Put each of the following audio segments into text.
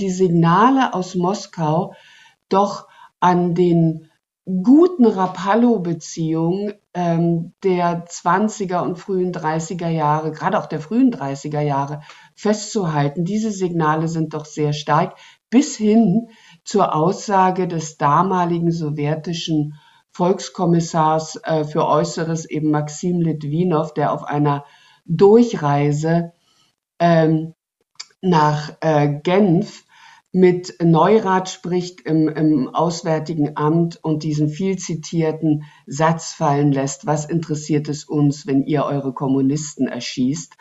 die Signale aus Moskau doch an den guten Rapallo-Beziehungen ähm, der 20er und frühen 30er Jahre, gerade auch der frühen 30er Jahre, festzuhalten. Diese Signale sind doch sehr stark, bis hin zur Aussage des damaligen sowjetischen Volkskommissars äh, für Äußeres, eben Maxim Litwinow, der auf einer Durchreise ähm, nach äh, Genf mit Neurath spricht im, im Auswärtigen Amt und diesen viel zitierten Satz fallen lässt, was interessiert es uns, wenn ihr eure Kommunisten erschießt?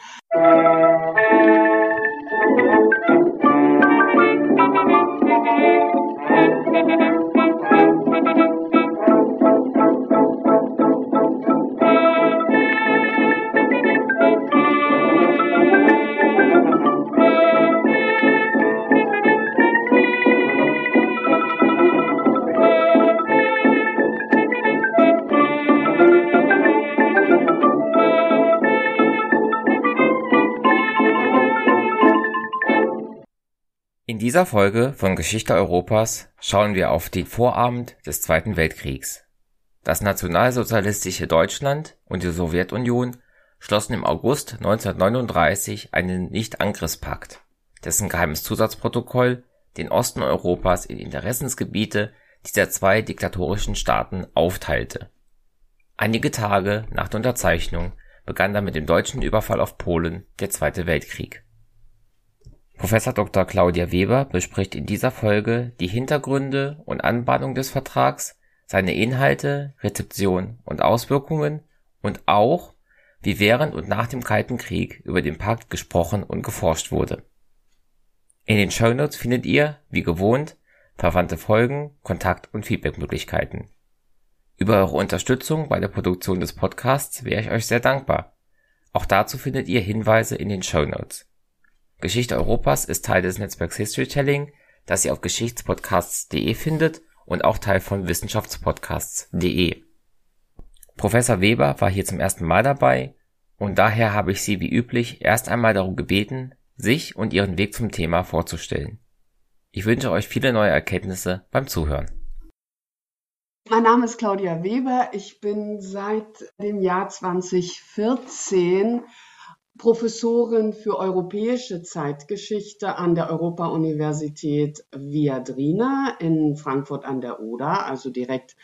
Dieser Folge von Geschichte Europas schauen wir auf den Vorabend des Zweiten Weltkriegs. Das nationalsozialistische Deutschland und die Sowjetunion schlossen im August 1939 einen Nichtangriffspakt, dessen geheimes Zusatzprotokoll den Osten Europas in Interessensgebiete dieser zwei diktatorischen Staaten aufteilte. Einige Tage nach der Unterzeichnung begann dann mit dem deutschen Überfall auf Polen der Zweite Weltkrieg Professor Dr. Claudia Weber bespricht in dieser Folge die Hintergründe und Anbahnung des Vertrags, seine Inhalte, Rezeption und Auswirkungen und auch, wie während und nach dem Kalten Krieg über den Pakt gesprochen und geforscht wurde. In den Shownotes findet ihr, wie gewohnt, verwandte Folgen, Kontakt- und Feedbackmöglichkeiten. Über eure Unterstützung bei der Produktion des Podcasts wäre ich euch sehr dankbar. Auch dazu findet ihr Hinweise in den Shownotes. Geschichte Europas ist Teil des Netzwerks Historytelling, das ihr auf geschichtspodcasts.de findet und auch Teil von wissenschaftspodcasts.de. Professor Weber war hier zum ersten Mal dabei und daher habe ich sie wie üblich erst einmal darum gebeten, sich und ihren Weg zum Thema vorzustellen. Ich wünsche euch viele neue Erkenntnisse beim Zuhören. Mein Name ist Claudia Weber. Ich bin seit dem Jahr 2014 Professorin für europäische Zeitgeschichte an der Europa-Universität Viadrina in Frankfurt an der Oder, also direkt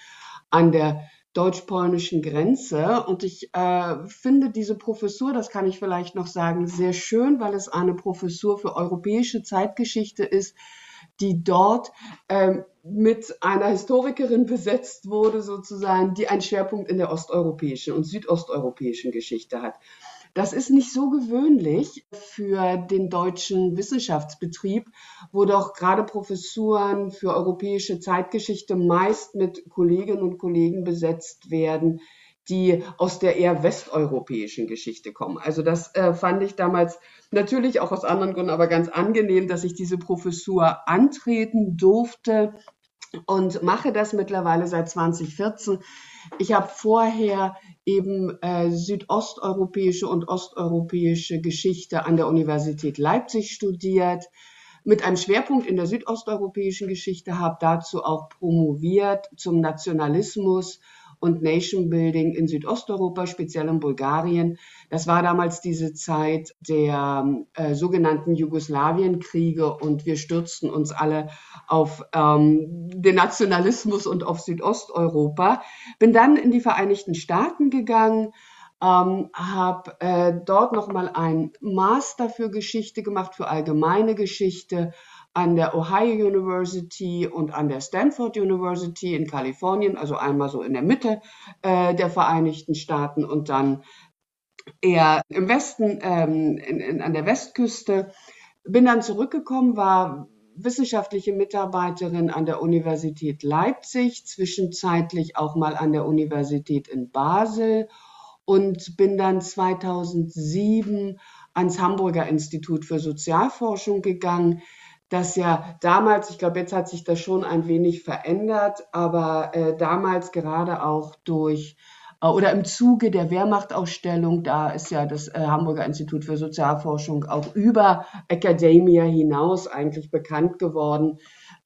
an der deutsch-polnischen Grenze. Und ich äh, finde diese Professur, das kann ich vielleicht noch sagen, sehr schön, weil es eine Professur für europäische Zeitgeschichte ist, die dort ähm, mit einer Historikerin besetzt wurde, sozusagen, die einen Schwerpunkt in der osteuropäischen und südosteuropäischen Geschichte hat. Das ist nicht so gewöhnlich für den deutschen Wissenschaftsbetrieb, wo doch gerade Professuren für europäische Zeitgeschichte meist mit Kolleginnen und Kollegen besetzt werden, die aus der eher westeuropäischen Geschichte kommen. Also das äh, fand ich damals natürlich auch aus anderen Gründen, aber ganz angenehm, dass ich diese Professur antreten durfte und mache das mittlerweile seit 2014. Ich habe vorher eben äh, südosteuropäische und osteuropäische Geschichte an der Universität Leipzig studiert, mit einem Schwerpunkt in der südosteuropäischen Geschichte, habe dazu auch promoviert zum Nationalismus und Nation Building in Südosteuropa, speziell in Bulgarien. Das war damals diese Zeit der äh, sogenannten Jugoslawienkriege und wir stürzten uns alle auf ähm, den Nationalismus und auf Südosteuropa. Bin dann in die Vereinigten Staaten gegangen, ähm, habe äh, dort nochmal ein Master für Geschichte gemacht, für allgemeine Geschichte an der Ohio University und an der Stanford University in Kalifornien, also einmal so in der Mitte äh, der Vereinigten Staaten und dann eher im Westen, ähm, in, in, an der Westküste. Bin dann zurückgekommen, war wissenschaftliche Mitarbeiterin an der Universität Leipzig, zwischenzeitlich auch mal an der Universität in Basel und bin dann 2007 ans Hamburger Institut für Sozialforschung gegangen das ja damals, ich glaube, jetzt hat sich das schon ein wenig verändert, aber äh, damals gerade auch durch äh, oder im Zuge der Wehrmachtausstellung, da ist ja das äh, Hamburger Institut für Sozialforschung auch über Academia hinaus eigentlich bekannt geworden.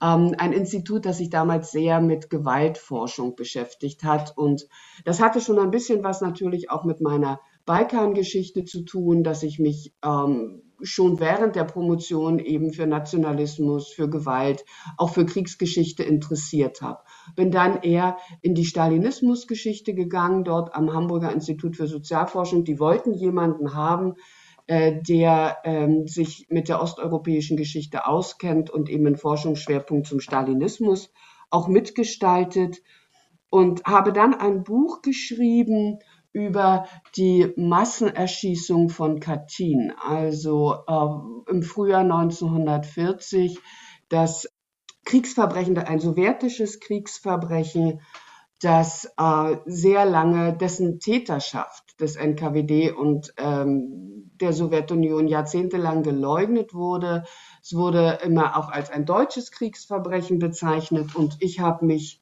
Ähm, ein Institut, das sich damals sehr mit Gewaltforschung beschäftigt hat. Und das hatte schon ein bisschen was natürlich auch mit meiner Balkangeschichte zu tun, dass ich mich ähm, schon während der Promotion eben für Nationalismus, für Gewalt, auch für Kriegsgeschichte interessiert habe. Bin dann eher in die Stalinismusgeschichte gegangen, dort am Hamburger Institut für Sozialforschung. Die wollten jemanden haben, äh, der ähm, sich mit der osteuropäischen Geschichte auskennt und eben einen Forschungsschwerpunkt zum Stalinismus auch mitgestaltet und habe dann ein Buch geschrieben über die Massenerschießung von Katyn, also äh, im Frühjahr 1940, das Kriegsverbrechen, ein sowjetisches Kriegsverbrechen, das äh, sehr lange dessen Täterschaft des NKWD und ähm, der Sowjetunion jahrzehntelang geleugnet wurde. Es wurde immer auch als ein deutsches Kriegsverbrechen bezeichnet und ich habe mich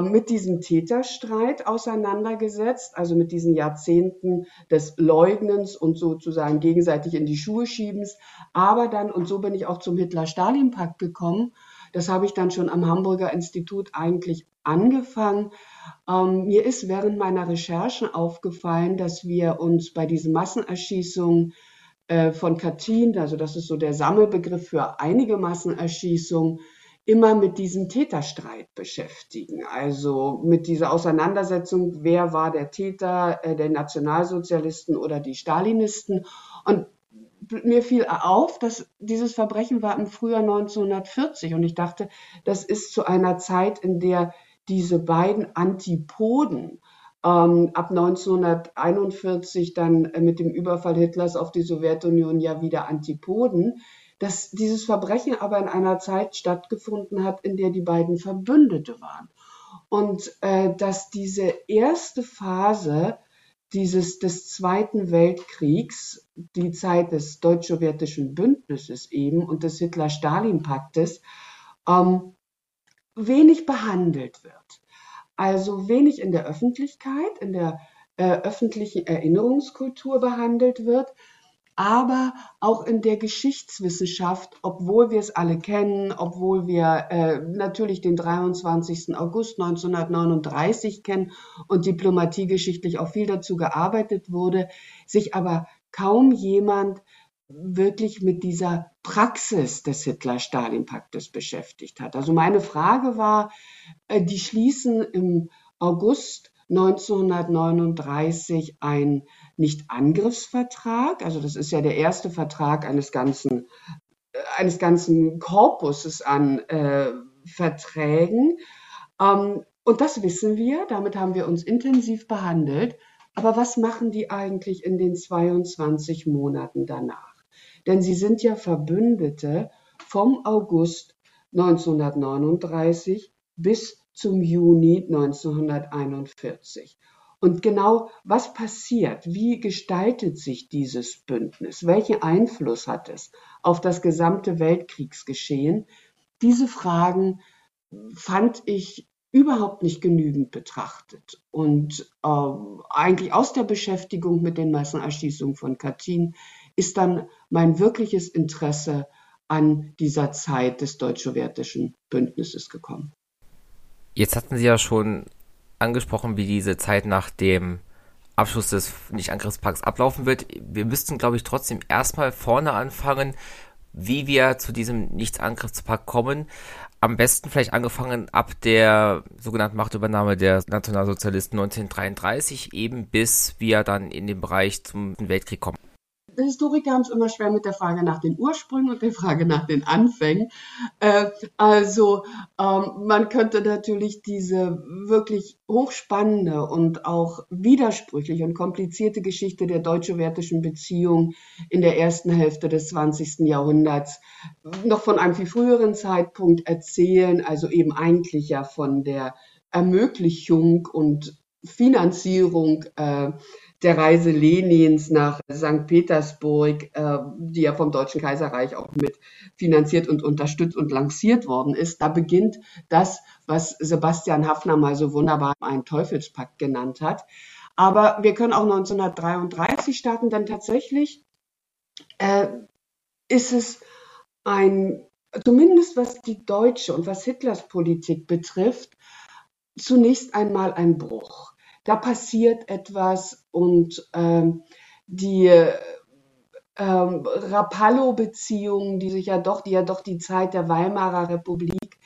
mit diesem Täterstreit auseinandergesetzt, also mit diesen Jahrzehnten des Leugnens und sozusagen gegenseitig in die Schuhe schiebens. Aber dann, und so bin ich auch zum Hitler-Stalin-Pakt gekommen, das habe ich dann schon am Hamburger Institut eigentlich angefangen. Ähm, mir ist während meiner Recherchen aufgefallen, dass wir uns bei diesen Massenerschießungen äh, von Katyn, also das ist so der Sammelbegriff für einige Massenerschießungen, immer mit diesem Täterstreit beschäftigen. Also mit dieser Auseinandersetzung, wer war der Täter, äh, der Nationalsozialisten oder die Stalinisten. Und mir fiel auf, dass dieses Verbrechen war im Frühjahr 1940 und ich dachte, das ist zu einer Zeit, in der diese beiden Antipoden ähm, ab 1941 dann äh, mit dem Überfall Hitlers auf die Sowjetunion ja wieder Antipoden, dass dieses Verbrechen aber in einer Zeit stattgefunden hat, in der die beiden Verbündete waren. Und äh, dass diese erste Phase dieses, des Zweiten Weltkriegs, die Zeit des deutsch-sowjetischen Bündnisses eben und des Hitler-Stalin-Paktes, ähm, wenig behandelt wird. Also wenig in der Öffentlichkeit, in der äh, öffentlichen Erinnerungskultur behandelt wird, aber auch in der Geschichtswissenschaft, obwohl wir es alle kennen, obwohl wir äh, natürlich den 23. August 1939 kennen und diplomatiegeschichtlich auch viel dazu gearbeitet wurde, sich aber kaum jemand wirklich mit dieser Praxis des Hitler-Stalin-Paktes beschäftigt hat. Also meine Frage war, äh, die schließen im August 1939 ein Nicht-Angriffsvertrag. Also das ist ja der erste Vertrag eines ganzen, äh, eines ganzen Korpuses an äh, Verträgen. Ähm, und das wissen wir, damit haben wir uns intensiv behandelt. Aber was machen die eigentlich in den 22 Monaten danach? Denn sie sind ja Verbündete vom August 1939 bis zum Juni 1941. Und genau was passiert? Wie gestaltet sich dieses Bündnis? Welchen Einfluss hat es auf das gesamte Weltkriegsgeschehen? Diese Fragen fand ich überhaupt nicht genügend betrachtet. Und äh, eigentlich aus der Beschäftigung mit den Massenerschießungen von Katyn ist dann mein wirkliches Interesse an dieser Zeit des deutsch-sowjetischen Bündnisses gekommen. Jetzt hatten Sie ja schon angesprochen, wie diese Zeit nach dem Abschluss des Nicht-Angriffspakts ablaufen wird. Wir müssten, glaube ich, trotzdem erstmal vorne anfangen, wie wir zu diesem Nicht-Angriffspakt kommen. Am besten vielleicht angefangen ab der sogenannten Machtübernahme der Nationalsozialisten 1933 eben bis wir dann in den Bereich zum Weltkrieg kommen. Historiker haben es immer schwer mit der Frage nach den Ursprüngen und der Frage nach den Anfängen. Äh, also ähm, man könnte natürlich diese wirklich hochspannende und auch widersprüchliche und komplizierte Geschichte der deutsch-sowjetischen Beziehung in der ersten Hälfte des 20. Jahrhunderts noch von einem viel früheren Zeitpunkt erzählen, also eben eigentlich ja von der Ermöglichung und Finanzierung äh, der Reise Lenins nach St. Petersburg, äh, die ja vom Deutschen Kaiserreich auch mit finanziert und unterstützt und lanciert worden ist, da beginnt das, was Sebastian Hafner mal so wunderbar einen Teufelspakt genannt hat. Aber wir können auch 1933 starten, denn tatsächlich äh, ist es ein, zumindest was die deutsche und was Hitlers Politik betrifft, zunächst einmal ein Bruch da passiert etwas und ähm, die ähm, Rapallo-Beziehungen, die sich ja doch, die ja doch die Zeit der Weimarer Republik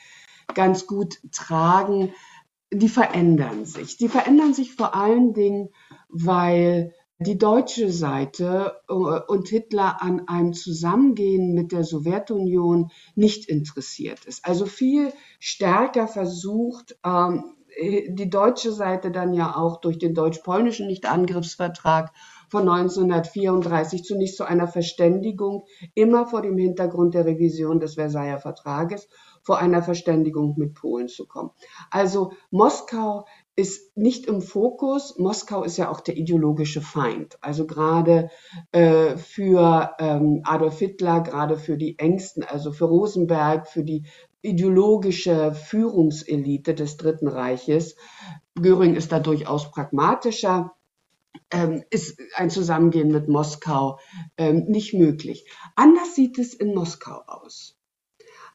ganz gut tragen, die verändern sich. Die verändern sich vor allen Dingen, weil die deutsche Seite äh, und Hitler an einem Zusammengehen mit der Sowjetunion nicht interessiert ist. Also viel stärker versucht, ähm, die deutsche Seite dann ja auch durch den deutsch-polnischen Nichtangriffsvertrag von 1934 zunächst zu einer Verständigung, immer vor dem Hintergrund der Revision des Versailler Vertrages, vor einer Verständigung mit Polen zu kommen. Also Moskau ist nicht im Fokus. Moskau ist ja auch der ideologische Feind. Also gerade äh, für ähm, Adolf Hitler, gerade für die Ängsten, also für Rosenberg, für die ideologische Führungselite des Dritten Reiches. Göring ist da durchaus pragmatischer. Ähm, ist ein Zusammengehen mit Moskau ähm, nicht möglich. Anders sieht es in Moskau aus.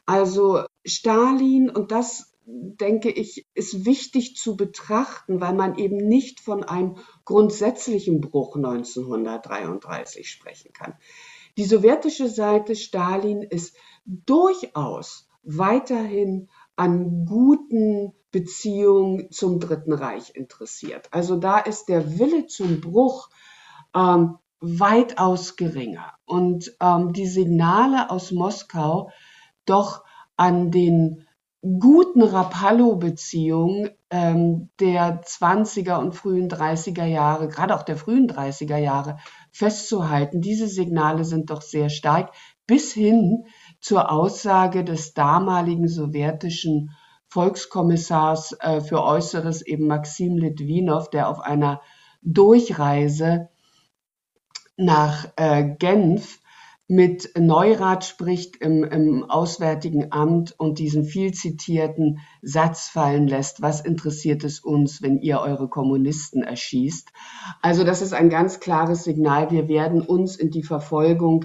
Also Stalin, und das denke ich, ist wichtig zu betrachten, weil man eben nicht von einem grundsätzlichen Bruch 1933 sprechen kann. Die sowjetische Seite Stalin ist durchaus weiterhin an guten Beziehungen zum Dritten Reich interessiert. Also da ist der Wille zum Bruch ähm, weitaus geringer. Und ähm, die Signale aus Moskau doch an den guten Rapallo-Beziehungen ähm, der 20er und frühen 30er Jahre, gerade auch der frühen 30er Jahre, festzuhalten. Diese Signale sind doch sehr stark, bis hin zur Aussage des damaligen sowjetischen Volkskommissars äh, für Äußeres, eben Maxim Litwinow, der auf einer Durchreise nach äh, Genf mit Neurath spricht im, im Auswärtigen Amt und diesen viel zitierten Satz fallen lässt, was interessiert es uns, wenn ihr eure Kommunisten erschießt? Also das ist ein ganz klares Signal, wir werden uns in die Verfolgung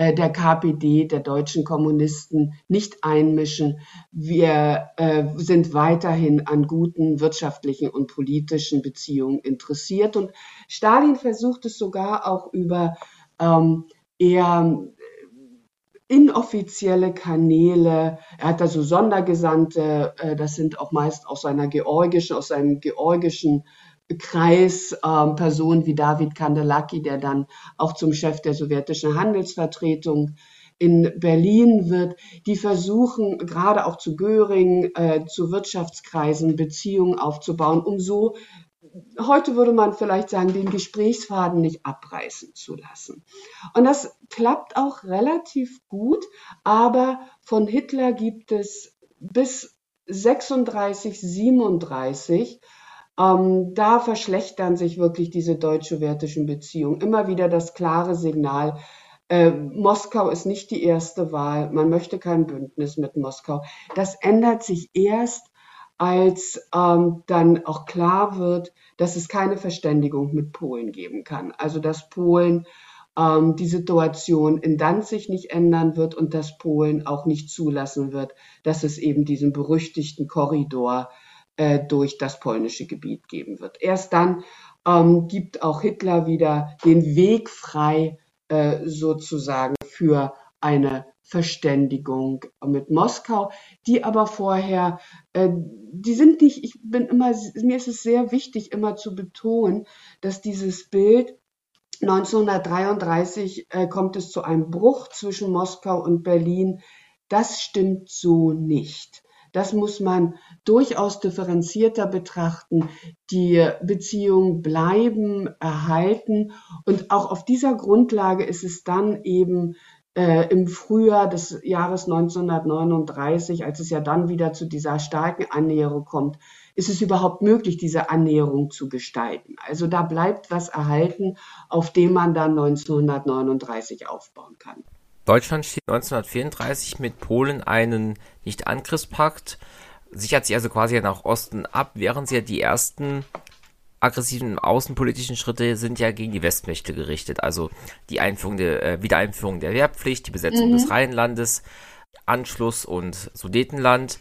der KPD, der deutschen Kommunisten, nicht einmischen. Wir äh, sind weiterhin an guten wirtschaftlichen und politischen Beziehungen interessiert. Und Stalin versucht es sogar auch über ähm, eher inoffizielle Kanäle. Er hat da so Sondergesandte, äh, das sind auch meist aus seiner georgischen, aus seinem georgischen Kreis äh, Personen wie David Kandelaki, der dann auch zum Chef der sowjetischen Handelsvertretung in Berlin wird, die versuchen gerade auch zu Göring, äh, zu Wirtschaftskreisen Beziehungen aufzubauen, um so heute würde man vielleicht sagen, den Gesprächsfaden nicht abreißen zu lassen. Und das klappt auch relativ gut, aber von Hitler gibt es bis 36, 37 ähm, da verschlechtern sich wirklich diese deutsch-sowjetischen Beziehungen. Immer wieder das klare Signal, äh, Moskau ist nicht die erste Wahl, man möchte kein Bündnis mit Moskau. Das ändert sich erst, als ähm, dann auch klar wird, dass es keine Verständigung mit Polen geben kann. Also dass Polen ähm, die Situation in Danzig nicht ändern wird und dass Polen auch nicht zulassen wird, dass es eben diesen berüchtigten Korridor äh, durch das polnische Gebiet geben wird. Erst dann ähm, gibt auch Hitler wieder den Weg frei äh, sozusagen für eine Verständigung mit Moskau, die aber vorher, äh, die sind nicht, ich bin immer, mir ist es sehr wichtig, immer zu betonen, dass dieses Bild 1933 äh, kommt es zu einem Bruch zwischen Moskau und Berlin. Das stimmt so nicht. Das muss man durchaus differenzierter betrachten. Die Beziehungen bleiben erhalten und auch auf dieser Grundlage ist es dann eben äh, im Frühjahr des Jahres 1939, als es ja dann wieder zu dieser starken Annäherung kommt, ist es überhaupt möglich, diese Annäherung zu gestalten. Also da bleibt was erhalten, auf dem man dann 1939 aufbauen kann. Deutschland steht 1934 mit Polen einen Nicht-Angriffspakt, sichert sich also quasi nach Osten ab, während sie ja die ersten aggressiven außenpolitischen Schritte sind ja gegen die Westmächte gerichtet. Also die Einführung der äh, Wiedereinführung der Wehrpflicht, die Besetzung mhm. des Rheinlandes, Anschluss und Sudetenland.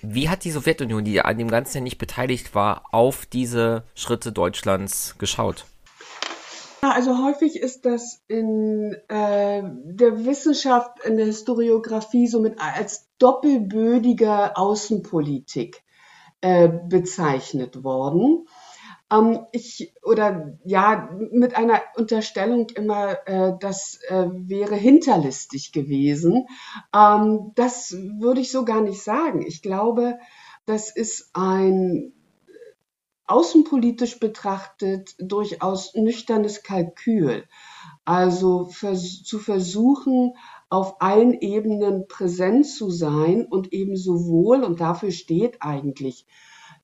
Wie hat die Sowjetunion, die an dem Ganzen ja nicht beteiligt war, auf diese Schritte Deutschlands geschaut? Also häufig ist das in äh, der Wissenschaft, in der Historiografie somit als doppelbödige Außenpolitik äh, bezeichnet worden. Ähm, ich oder ja mit einer Unterstellung immer, äh, das äh, wäre hinterlistig gewesen. Ähm, das würde ich so gar nicht sagen. Ich glaube, das ist ein außenpolitisch betrachtet durchaus nüchternes Kalkül. Also vers zu versuchen, auf allen Ebenen präsent zu sein und eben sowohl, und dafür steht eigentlich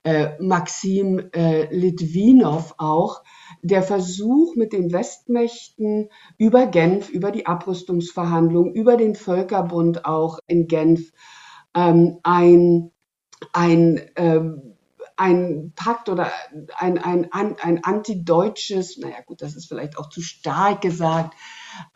äh, Maxim äh, Litwinow auch, der Versuch mit den Westmächten über Genf, über die Abrüstungsverhandlungen, über den Völkerbund auch in Genf ähm, ein, ein ähm, ein Pakt oder ein, ein, ein, ein antideutsches, naja gut, das ist vielleicht auch zu stark gesagt,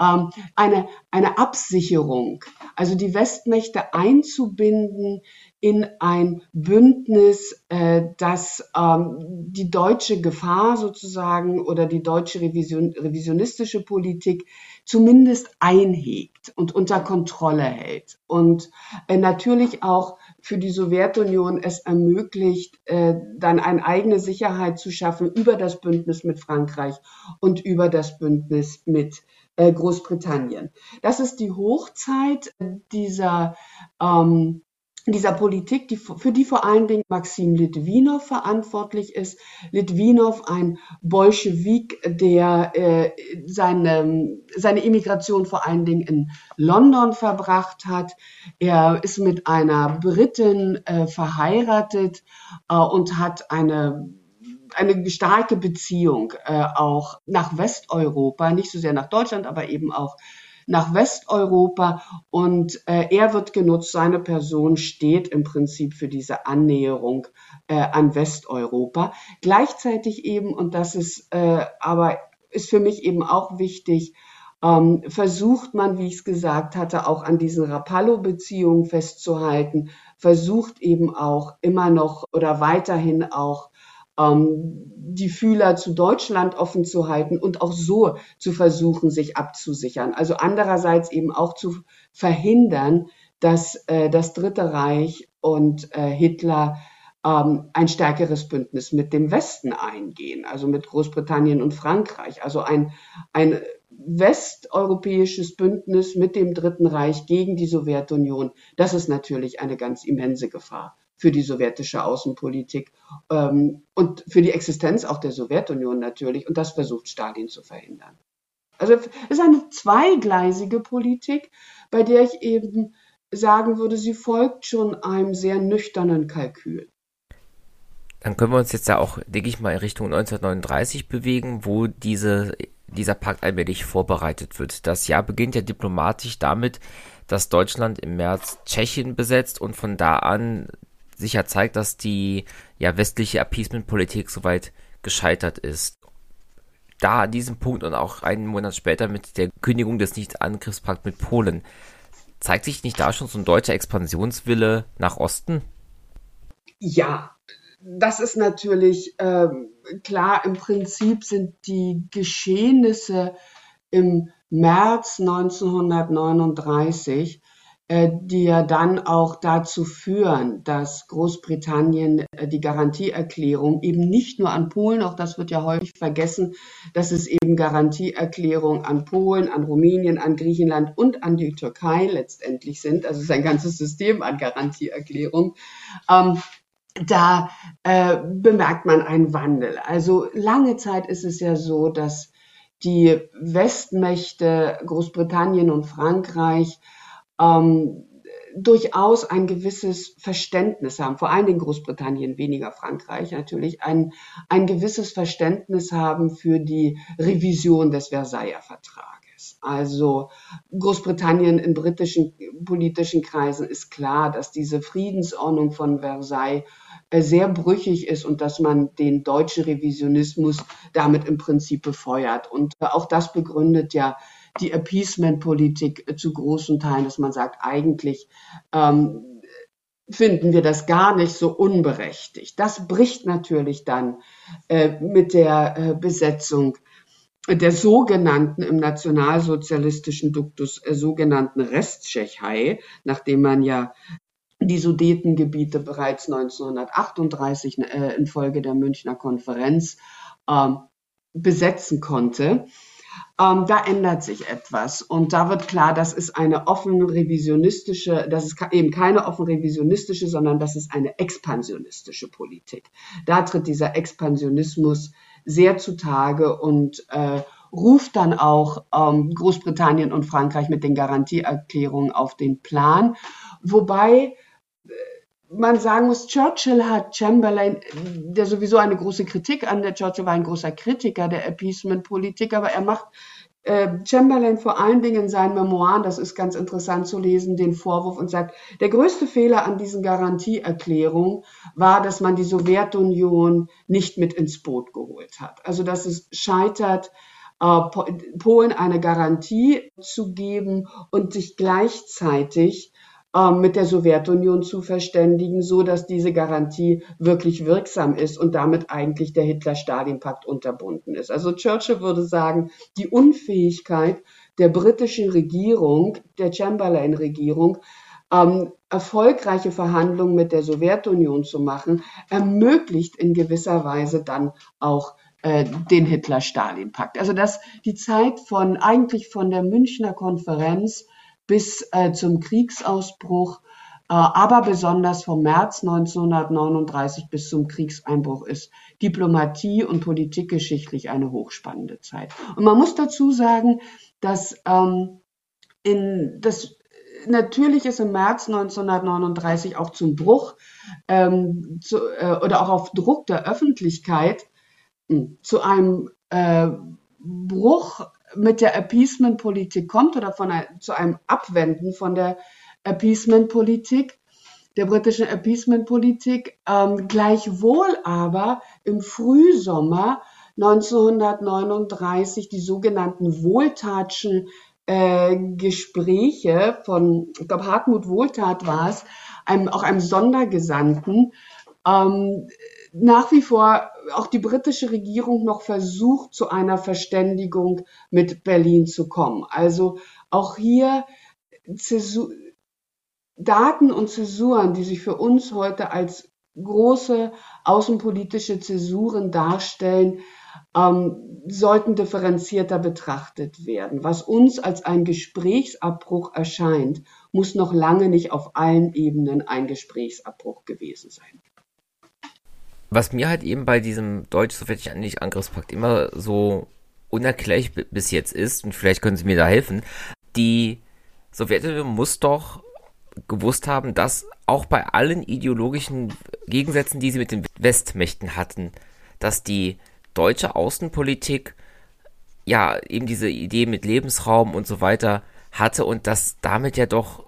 ähm, eine, eine Absicherung, also die Westmächte einzubinden in ein Bündnis, äh, das ähm, die deutsche Gefahr sozusagen oder die deutsche Revision, revisionistische Politik zumindest einhegt und unter Kontrolle hält. Und äh, natürlich auch für die Sowjetunion es ermöglicht, äh, dann eine eigene Sicherheit zu schaffen über das Bündnis mit Frankreich und über das Bündnis mit äh, Großbritannien. Das ist die Hochzeit dieser ähm, dieser Politik, die, für die vor allen Dingen Maxim Litwinow verantwortlich ist. Litwinow, ein Bolschewik, der äh, seine, seine Immigration vor allen Dingen in London verbracht hat. Er ist mit einer Britin äh, verheiratet äh, und hat eine eine starke Beziehung äh, auch nach Westeuropa, nicht so sehr nach Deutschland, aber eben auch nach Westeuropa und äh, er wird genutzt, seine Person steht im Prinzip für diese Annäherung äh, an Westeuropa. Gleichzeitig eben, und das ist äh, aber ist für mich eben auch wichtig, ähm, versucht man, wie ich es gesagt hatte, auch an diesen Rapallo-Beziehungen festzuhalten, versucht eben auch immer noch oder weiterhin auch ähm, die Fühler zu Deutschland offen zu halten und auch so zu versuchen, sich abzusichern. Also andererseits eben auch zu verhindern, dass äh, das Dritte Reich und äh, Hitler ähm, ein stärkeres Bündnis mit dem Westen eingehen, also mit Großbritannien und Frankreich. Also ein, ein westeuropäisches Bündnis mit dem Dritten Reich gegen die Sowjetunion, das ist natürlich eine ganz immense Gefahr für die sowjetische Außenpolitik ähm, und für die Existenz auch der Sowjetunion natürlich. Und das versucht Stalin zu verhindern. Also es ist eine zweigleisige Politik, bei der ich eben sagen würde, sie folgt schon einem sehr nüchternen Kalkül. Dann können wir uns jetzt ja auch, denke ich mal, in Richtung 1939 bewegen, wo diese, dieser Pakt allmählich vorbereitet wird. Das Jahr beginnt ja diplomatisch damit, dass Deutschland im März Tschechien besetzt und von da an sicher zeigt, dass die ja westliche Appeasement-Politik soweit gescheitert ist. Da an diesem Punkt und auch einen Monat später mit der Kündigung des Nicht-Angriffspakts mit Polen, zeigt sich nicht da schon so ein deutscher Expansionswille nach Osten? Ja, das ist natürlich ähm, klar. Im Prinzip sind die Geschehnisse im März 1939 äh, die ja dann auch dazu führen, dass Großbritannien äh, die Garantieerklärung eben nicht nur an Polen, auch das wird ja häufig vergessen, dass es eben Garantieerklärung an Polen, an Rumänien, an Griechenland und an die Türkei letztendlich sind. Also es ist ein ganzes System an Garantieerklärung. Ähm, da äh, bemerkt man einen Wandel. Also lange Zeit ist es ja so, dass die Westmächte Großbritannien und Frankreich ähm, durchaus ein gewisses Verständnis haben, vor allen Dingen Großbritannien, weniger Frankreich natürlich, ein, ein gewisses Verständnis haben für die Revision des Versailler Vertrages. Also Großbritannien in britischen politischen Kreisen ist klar, dass diese Friedensordnung von Versailles äh, sehr brüchig ist und dass man den deutschen Revisionismus damit im Prinzip befeuert. Und äh, auch das begründet ja die Appeasement-Politik äh, zu großen Teilen, dass man sagt, eigentlich ähm, finden wir das gar nicht so unberechtigt. Das bricht natürlich dann äh, mit der äh, Besetzung der sogenannten im nationalsozialistischen Duktus äh, sogenannten Resttschechei, nachdem man ja die Sudetengebiete bereits 1938 äh, infolge der Münchner Konferenz äh, besetzen konnte. Ähm, da ändert sich etwas und da wird klar, das ist eine offen revisionistische, das ist eben keine offen revisionistische, sondern das ist eine expansionistische Politik. Da tritt dieser Expansionismus sehr zutage und äh, ruft dann auch ähm, Großbritannien und Frankreich mit den Garantieerklärungen auf den Plan, wobei man sagen muss, Churchill hat Chamberlain, der sowieso eine große Kritik an der Churchill war ein großer Kritiker der Appeasement-Politik, aber er macht äh, Chamberlain vor allen Dingen in seinen Memoiren, das ist ganz interessant zu lesen, den Vorwurf und sagt, der größte Fehler an diesen Garantieerklärungen war, dass man die Sowjetunion nicht mit ins Boot geholt hat. Also dass es scheitert, äh, Polen eine Garantie zu geben und sich gleichzeitig mit der Sowjetunion zu verständigen, so dass diese Garantie wirklich wirksam ist und damit eigentlich der Hitler-Stalin-Pakt unterbunden ist. Also Churchill würde sagen, die Unfähigkeit der britischen Regierung, der Chamberlain-Regierung, ähm, erfolgreiche Verhandlungen mit der Sowjetunion zu machen, ermöglicht in gewisser Weise dann auch äh, den Hitler-Stalin-Pakt. Also dass die Zeit von eigentlich von der Münchner Konferenz bis äh, zum Kriegsausbruch, äh, aber besonders vom März 1939 bis zum Kriegseinbruch ist Diplomatie und politikgeschichtlich eine hochspannende Zeit. Und man muss dazu sagen, dass ähm, in das natürlich ist im März 1939 auch zum Bruch ähm, zu, äh, oder auch auf Druck der Öffentlichkeit mh, hm, zu einem äh, Bruch mit der Appeasement-Politik kommt oder von ein, zu einem Abwenden von der Appeasement-Politik, der britischen Appeasement-Politik, ähm, gleichwohl aber im Frühsommer 1939 die sogenannten Wohltatschen äh, Gespräche von, ich glaube, Hartmut Wohltat war es, einem, auch einem Sondergesandten, ähm, nach wie vor auch die britische Regierung noch versucht, zu einer Verständigung mit Berlin zu kommen. Also auch hier Zäsur, Daten und Zäsuren, die sich für uns heute als große außenpolitische Zäsuren darstellen, ähm, sollten differenzierter betrachtet werden. Was uns als ein Gesprächsabbruch erscheint, muss noch lange nicht auf allen Ebenen ein Gesprächsabbruch gewesen sein was mir halt eben bei diesem deutsch-sowjetischen Angriffspakt immer so unerklärlich bis jetzt ist, und vielleicht können Sie mir da helfen, die Sowjetunion muss doch gewusst haben, dass auch bei allen ideologischen Gegensätzen, die sie mit den Westmächten hatten, dass die deutsche Außenpolitik ja eben diese Idee mit Lebensraum und so weiter hatte und dass damit ja doch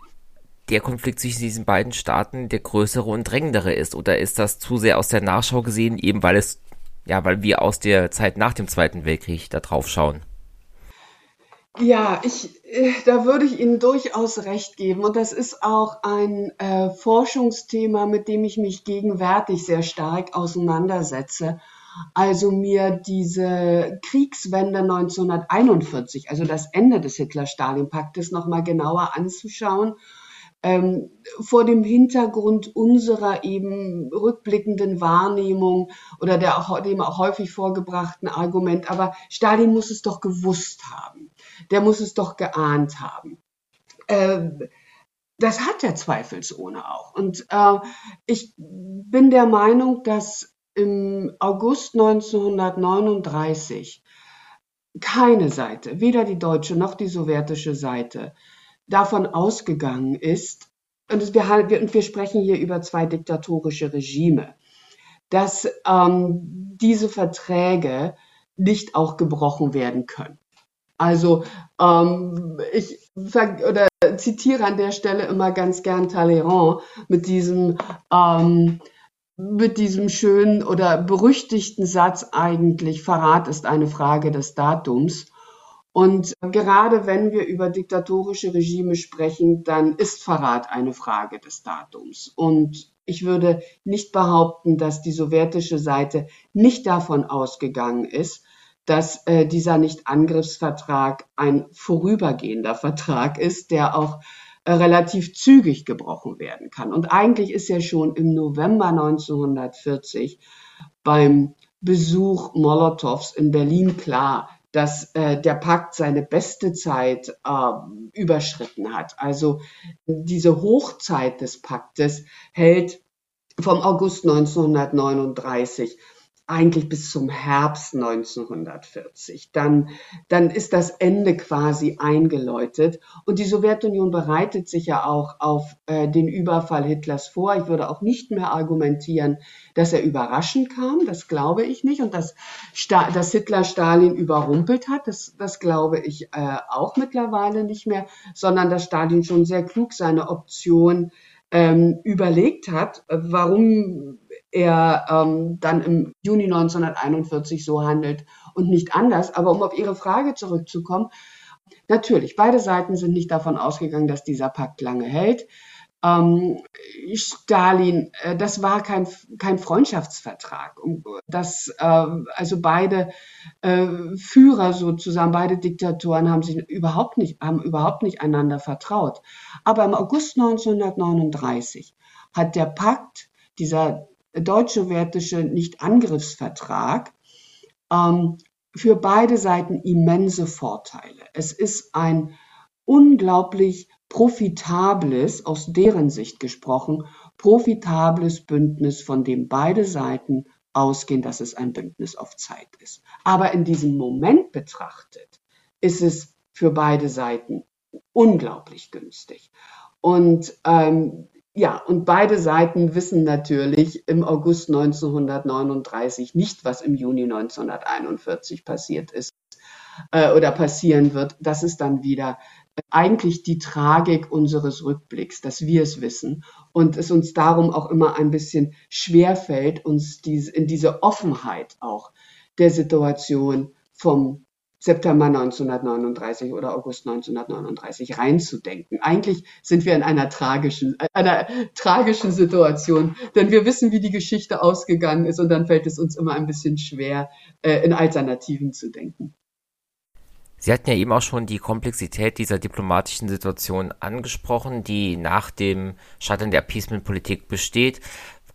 der Konflikt zwischen diesen beiden Staaten der größere und drängendere ist? Oder ist das zu sehr aus der Nachschau gesehen, eben weil es, ja, weil wir aus der Zeit nach dem Zweiten Weltkrieg da drauf schauen? Ja, ich, äh, da würde ich Ihnen durchaus recht geben. Und das ist auch ein äh, Forschungsthema, mit dem ich mich gegenwärtig sehr stark auseinandersetze. Also mir diese Kriegswende 1941, also das Ende des Hitler-Stalin-Paktes nochmal genauer anzuschauen ähm, vor dem Hintergrund unserer eben rückblickenden Wahrnehmung oder der auch, dem auch häufig vorgebrachten Argument, aber Stalin muss es doch gewusst haben, der muss es doch geahnt haben. Ähm, das hat er zweifelsohne auch. Und äh, ich bin der Meinung, dass im August 1939 keine Seite, weder die deutsche noch die sowjetische Seite, davon ausgegangen ist, und wir, und wir sprechen hier über zwei diktatorische Regime, dass ähm, diese Verträge nicht auch gebrochen werden können. Also ähm, ich oder zitiere an der Stelle immer ganz gern Talleyrand mit diesem ähm, mit diesem schönen oder berüchtigten Satz eigentlich Verrat ist eine Frage des Datums. Und gerade wenn wir über diktatorische Regime sprechen, dann ist Verrat eine Frage des Datums. Und ich würde nicht behaupten, dass die sowjetische Seite nicht davon ausgegangen ist, dass äh, dieser Nichtangriffsvertrag ein vorübergehender Vertrag ist, der auch äh, relativ zügig gebrochen werden kann. Und eigentlich ist ja schon im November 1940 beim Besuch Molotows in Berlin klar, dass äh, der Pakt seine beste Zeit äh, überschritten hat. Also diese Hochzeit des Paktes hält vom August 1939 eigentlich bis zum Herbst 1940. Dann, dann ist das Ende quasi eingeläutet. Und die Sowjetunion bereitet sich ja auch auf äh, den Überfall Hitlers vor. Ich würde auch nicht mehr argumentieren, dass er überraschend kam. Das glaube ich nicht. Und dass, dass Hitler Stalin überrumpelt hat, das, das glaube ich äh, auch mittlerweile nicht mehr, sondern dass Stalin schon sehr klug seine Option ähm, überlegt hat, warum er ähm, dann im Juni 1941 so handelt und nicht anders. Aber um auf Ihre Frage zurückzukommen, natürlich, beide Seiten sind nicht davon ausgegangen, dass dieser Pakt lange hält. Ähm, Stalin, äh, das war kein, kein Freundschaftsvertrag. Das, äh, also beide äh, Führer sozusagen, beide Diktatoren haben sich überhaupt nicht, haben überhaupt nicht einander vertraut. Aber im August 1939 hat der Pakt, dieser deutsch-sowjetische Nichtangriffsvertrag ähm, für beide Seiten immense Vorteile. Es ist ein unglaublich profitables, aus deren Sicht gesprochen, profitables Bündnis, von dem beide Seiten ausgehen, dass es ein Bündnis auf Zeit ist. Aber in diesem Moment betrachtet ist es für beide Seiten unglaublich günstig. Und ähm, ja, und beide Seiten wissen natürlich im August 1939 nicht, was im Juni 1941 passiert ist äh, oder passieren wird. Das ist dann wieder eigentlich die Tragik unseres Rückblicks, dass wir es wissen und es uns darum auch immer ein bisschen schwerfällt, uns diese, in diese Offenheit auch der Situation vom September 1939 oder August 1939 reinzudenken. Eigentlich sind wir in einer tragischen, einer tragischen Situation, denn wir wissen, wie die Geschichte ausgegangen ist und dann fällt es uns immer ein bisschen schwer, äh, in Alternativen zu denken. Sie hatten ja eben auch schon die Komplexität dieser diplomatischen Situation angesprochen, die nach dem Scheitern der Appeasement-Politik besteht.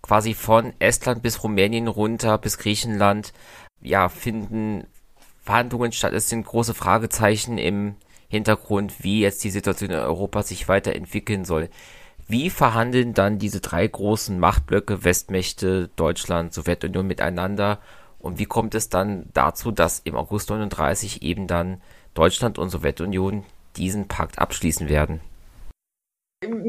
Quasi von Estland bis Rumänien runter bis Griechenland, ja, finden Verhandlungen statt. Es sind große Fragezeichen im Hintergrund, wie jetzt die Situation in Europa sich weiterentwickeln soll. Wie verhandeln dann diese drei großen Machtblöcke, Westmächte, Deutschland, Sowjetunion miteinander? Und wie kommt es dann dazu, dass im August 39 eben dann Deutschland und Sowjetunion diesen Pakt abschließen werden?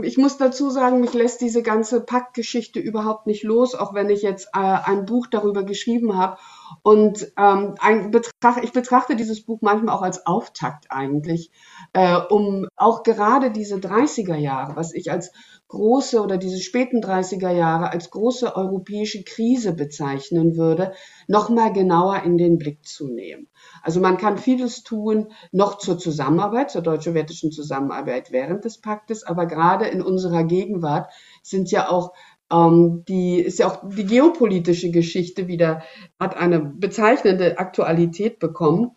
ich muss dazu sagen, mich lässt diese ganze Paktgeschichte überhaupt nicht los, auch wenn ich jetzt äh, ein Buch darüber geschrieben habe. Und ähm, ein Betracht, ich betrachte dieses Buch manchmal auch als Auftakt eigentlich, äh, um auch gerade diese 30er Jahre, was ich als große oder diese späten 30er Jahre als große europäische Krise bezeichnen würde, noch mal genauer in den Blick zu nehmen. Also man kann vieles tun noch zur Zusammenarbeit, zur deutsch-sowjetischen Zusammenarbeit während des Paktes, aber gerade in unserer Gegenwart sind ja auch ähm, die ist ja auch die geopolitische Geschichte wieder hat eine bezeichnende Aktualität bekommen.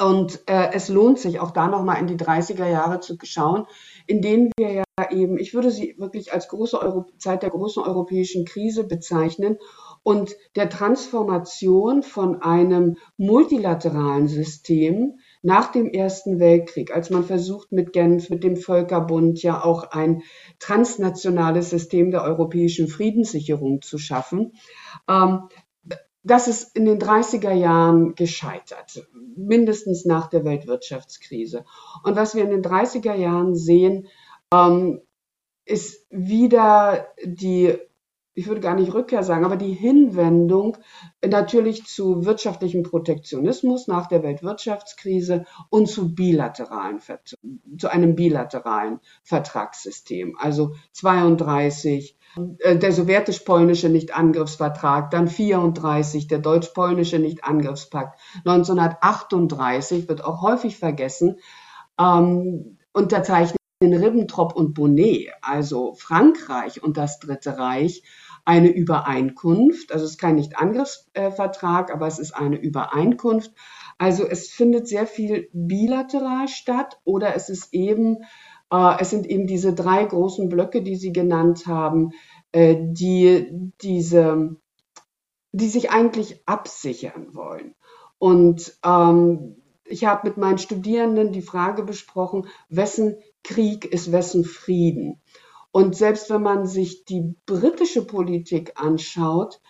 Und äh, es lohnt sich auch da nochmal in die 30er Jahre zu schauen, in denen wir ja eben, ich würde sie wirklich als große Euro Zeit der großen europäischen Krise bezeichnen und der Transformation von einem multilateralen System nach dem Ersten Weltkrieg, als man versucht mit Genf, mit dem Völkerbund ja auch ein transnationales System der europäischen Friedenssicherung zu schaffen, ähm, das ist in den 30er Jahren gescheitert, mindestens nach der Weltwirtschaftskrise. Und was wir in den 30er Jahren sehen, ähm, ist wieder die ich würde gar nicht Rückkehr sagen, aber die Hinwendung natürlich zu wirtschaftlichem Protektionismus nach der Weltwirtschaftskrise und zu bilateralen, zu einem bilateralen Vertragssystem. Also 32 äh, der sowjetisch-polnische Nichtangriffsvertrag, dann 34 der deutsch-polnische Nichtangriffspakt, 1938 wird auch häufig vergessen, ähm, unterzeichnet Ribbentrop und Bonnet, also Frankreich und das Dritte Reich, eine Übereinkunft. Also es ist kein Nichtangriffsvertrag, aber es ist eine Übereinkunft. Also es findet sehr viel bilateral statt oder es ist eben, äh, es sind eben diese drei großen Blöcke, die Sie genannt haben, äh, die diese, die sich eigentlich absichern wollen. Und ähm, ich habe mit meinen Studierenden die Frage besprochen, wessen Krieg ist wessen Frieden. Und selbst wenn man sich die britische Politik anschaut,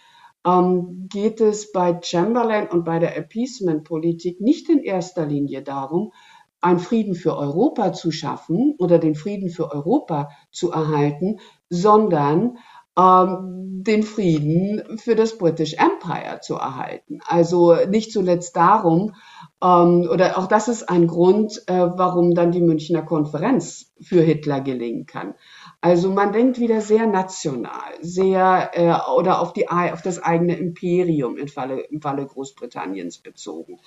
ähm, geht es bei Chamberlain und bei der Appeasement-Politik nicht in erster Linie darum, einen Frieden für Europa zu schaffen oder den Frieden für Europa zu erhalten, sondern ähm, den Frieden für das British Empire zu erhalten. Also nicht zuletzt darum, ähm, oder auch das ist ein Grund, äh, warum dann die Münchner Konferenz für Hitler gelingen kann. Also man denkt wieder sehr national, sehr äh, oder auf, die, auf das eigene Imperium im Falle, im Falle Großbritanniens bezogen.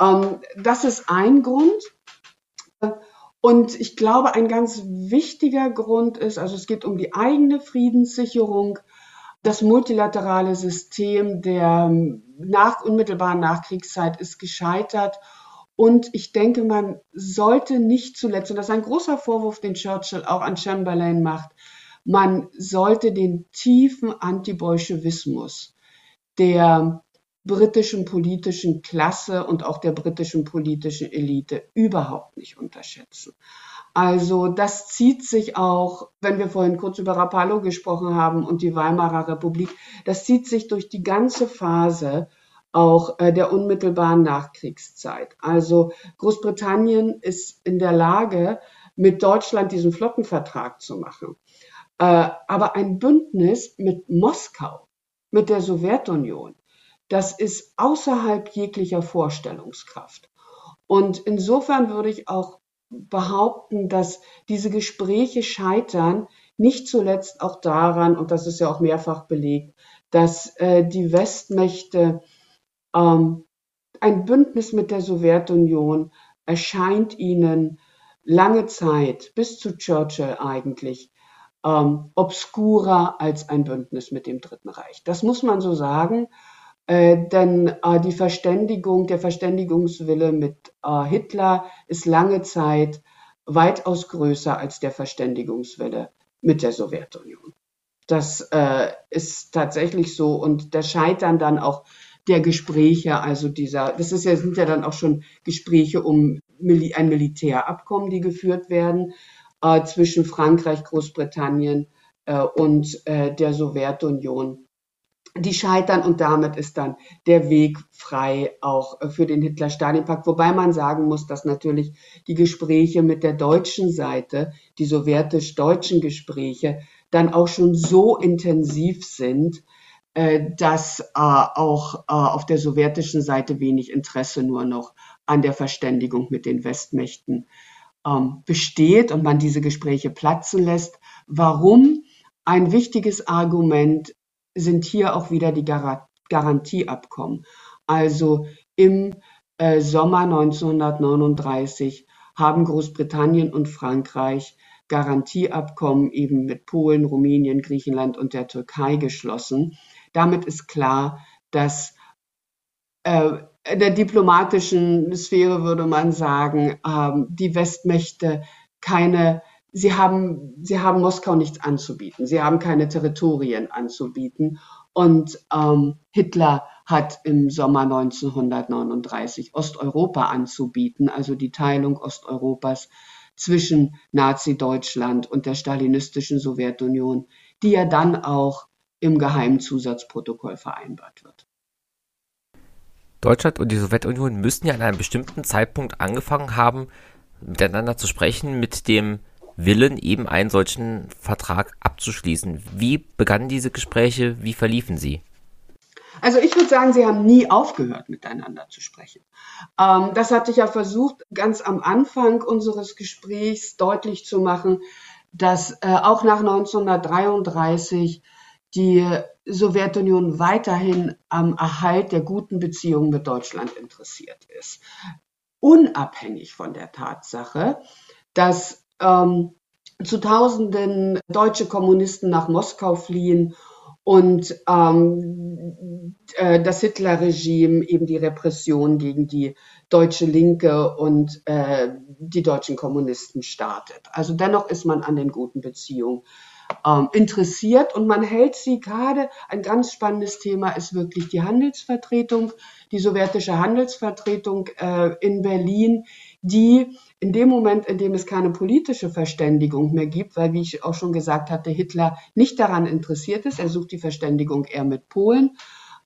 Ähm, das ist ein Grund. Und ich glaube, ein ganz wichtiger Grund ist, also es geht um die eigene Friedenssicherung, das multilaterale System der nach, unmittelbaren Nachkriegszeit ist gescheitert. Und ich denke, man sollte nicht zuletzt, und das ist ein großer Vorwurf, den Churchill auch an Chamberlain macht, man sollte den tiefen Antibolschewismus der britischen politischen Klasse und auch der britischen politischen Elite überhaupt nicht unterschätzen. Also das zieht sich auch, wenn wir vorhin kurz über Rapallo gesprochen haben und die Weimarer Republik, das zieht sich durch die ganze Phase auch äh, der unmittelbaren Nachkriegszeit. Also Großbritannien ist in der Lage, mit Deutschland diesen Flottenvertrag zu machen. Äh, aber ein Bündnis mit Moskau, mit der Sowjetunion, das ist außerhalb jeglicher Vorstellungskraft. Und insofern würde ich auch behaupten, dass diese Gespräche scheitern, nicht zuletzt auch daran, und das ist ja auch mehrfach belegt, dass äh, die Westmächte ein Bündnis mit der Sowjetunion erscheint ihnen lange Zeit, bis zu Churchill eigentlich, ähm, obskurer als ein Bündnis mit dem Dritten Reich. Das muss man so sagen. Äh, denn äh, die Verständigung, der Verständigungswille mit äh, Hitler ist lange Zeit weitaus größer als der Verständigungswille mit der Sowjetunion. Das äh, ist tatsächlich so und das Scheitern dann auch der Gespräche, also dieser, das ist ja, sind ja dann auch schon Gespräche um ein Militärabkommen, die geführt werden äh, zwischen Frankreich, Großbritannien äh, und äh, der Sowjetunion die scheitern und damit ist dann der Weg frei auch für den Hitler-Stalin-Pakt. Wobei man sagen muss, dass natürlich die Gespräche mit der deutschen Seite, die sowjetisch-deutschen Gespräche, dann auch schon so intensiv sind, äh, dass äh, auch äh, auf der sowjetischen Seite wenig Interesse nur noch an der Verständigung mit den Westmächten ähm, besteht und man diese Gespräche platzen lässt. Warum? Ein wichtiges Argument sind hier auch wieder die Gar Garantieabkommen. Also im äh, Sommer 1939 haben Großbritannien und Frankreich Garantieabkommen eben mit Polen, Rumänien, Griechenland und der Türkei geschlossen. Damit ist klar, dass äh, der diplomatischen Sphäre würde man sagen, ähm, die Westmächte keine sie haben, sie haben Moskau nichts anzubieten. Sie haben keine Territorien anzubieten. Und ähm, Hitler hat im Sommer 1939 Osteuropa anzubieten, also die Teilung Osteuropas zwischen Nazi-Deutschland und der stalinistischen Sowjetunion, die ja dann auch im Geheimzusatzprotokoll vereinbart wird. Deutschland und die Sowjetunion müssten ja an einem bestimmten Zeitpunkt angefangen haben, miteinander zu sprechen, mit dem Willen, eben einen solchen Vertrag abzuschließen. Wie begannen diese Gespräche? Wie verliefen sie? Also ich würde sagen, sie haben nie aufgehört, miteinander zu sprechen. Ähm, das hatte ich ja versucht, ganz am Anfang unseres Gesprächs deutlich zu machen, dass äh, auch nach 1933 die Sowjetunion weiterhin am Erhalt der guten Beziehungen mit Deutschland interessiert ist. Unabhängig von der Tatsache, dass ähm, zu Tausenden deutsche Kommunisten nach Moskau fliehen und ähm, äh, das Hitlerregime eben die Repression gegen die deutsche Linke und äh, die deutschen Kommunisten startet. Also dennoch ist man an den guten Beziehungen ähm, interessiert und man hält sie gerade, ein ganz spannendes Thema ist wirklich die Handelsvertretung, die sowjetische Handelsvertretung äh, in Berlin, die in dem Moment, in dem es keine politische Verständigung mehr gibt, weil, wie ich auch schon gesagt hatte, Hitler nicht daran interessiert ist, er sucht die Verständigung eher mit Polen,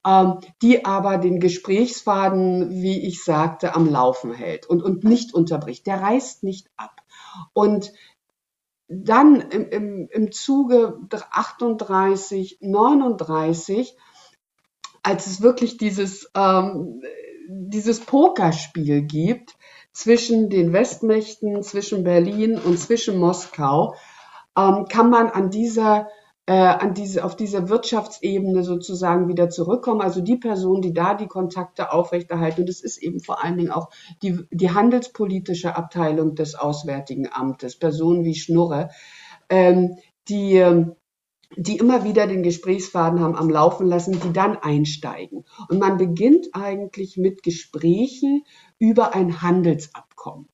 ähm, die aber den Gesprächsfaden, wie ich sagte, am Laufen hält und, und nicht unterbricht. Der reißt nicht ab. Und dann im, im, im Zuge 38, 39, als es wirklich dieses, ähm, dieses Pokerspiel gibt zwischen den Westmächten, zwischen Berlin und zwischen Moskau, ähm, kann man an dieser an diese, auf diese Wirtschaftsebene sozusagen wieder zurückkommen. Also die Person, die da die Kontakte aufrechterhalten. Und es ist eben vor allen Dingen auch die, die handelspolitische Abteilung des Auswärtigen Amtes, Personen wie Schnurre, ähm, die, ähm, die immer wieder den Gesprächsfaden haben am Laufen lassen, die dann einsteigen. Und man beginnt eigentlich mit Gesprächen über ein Handelsabkommen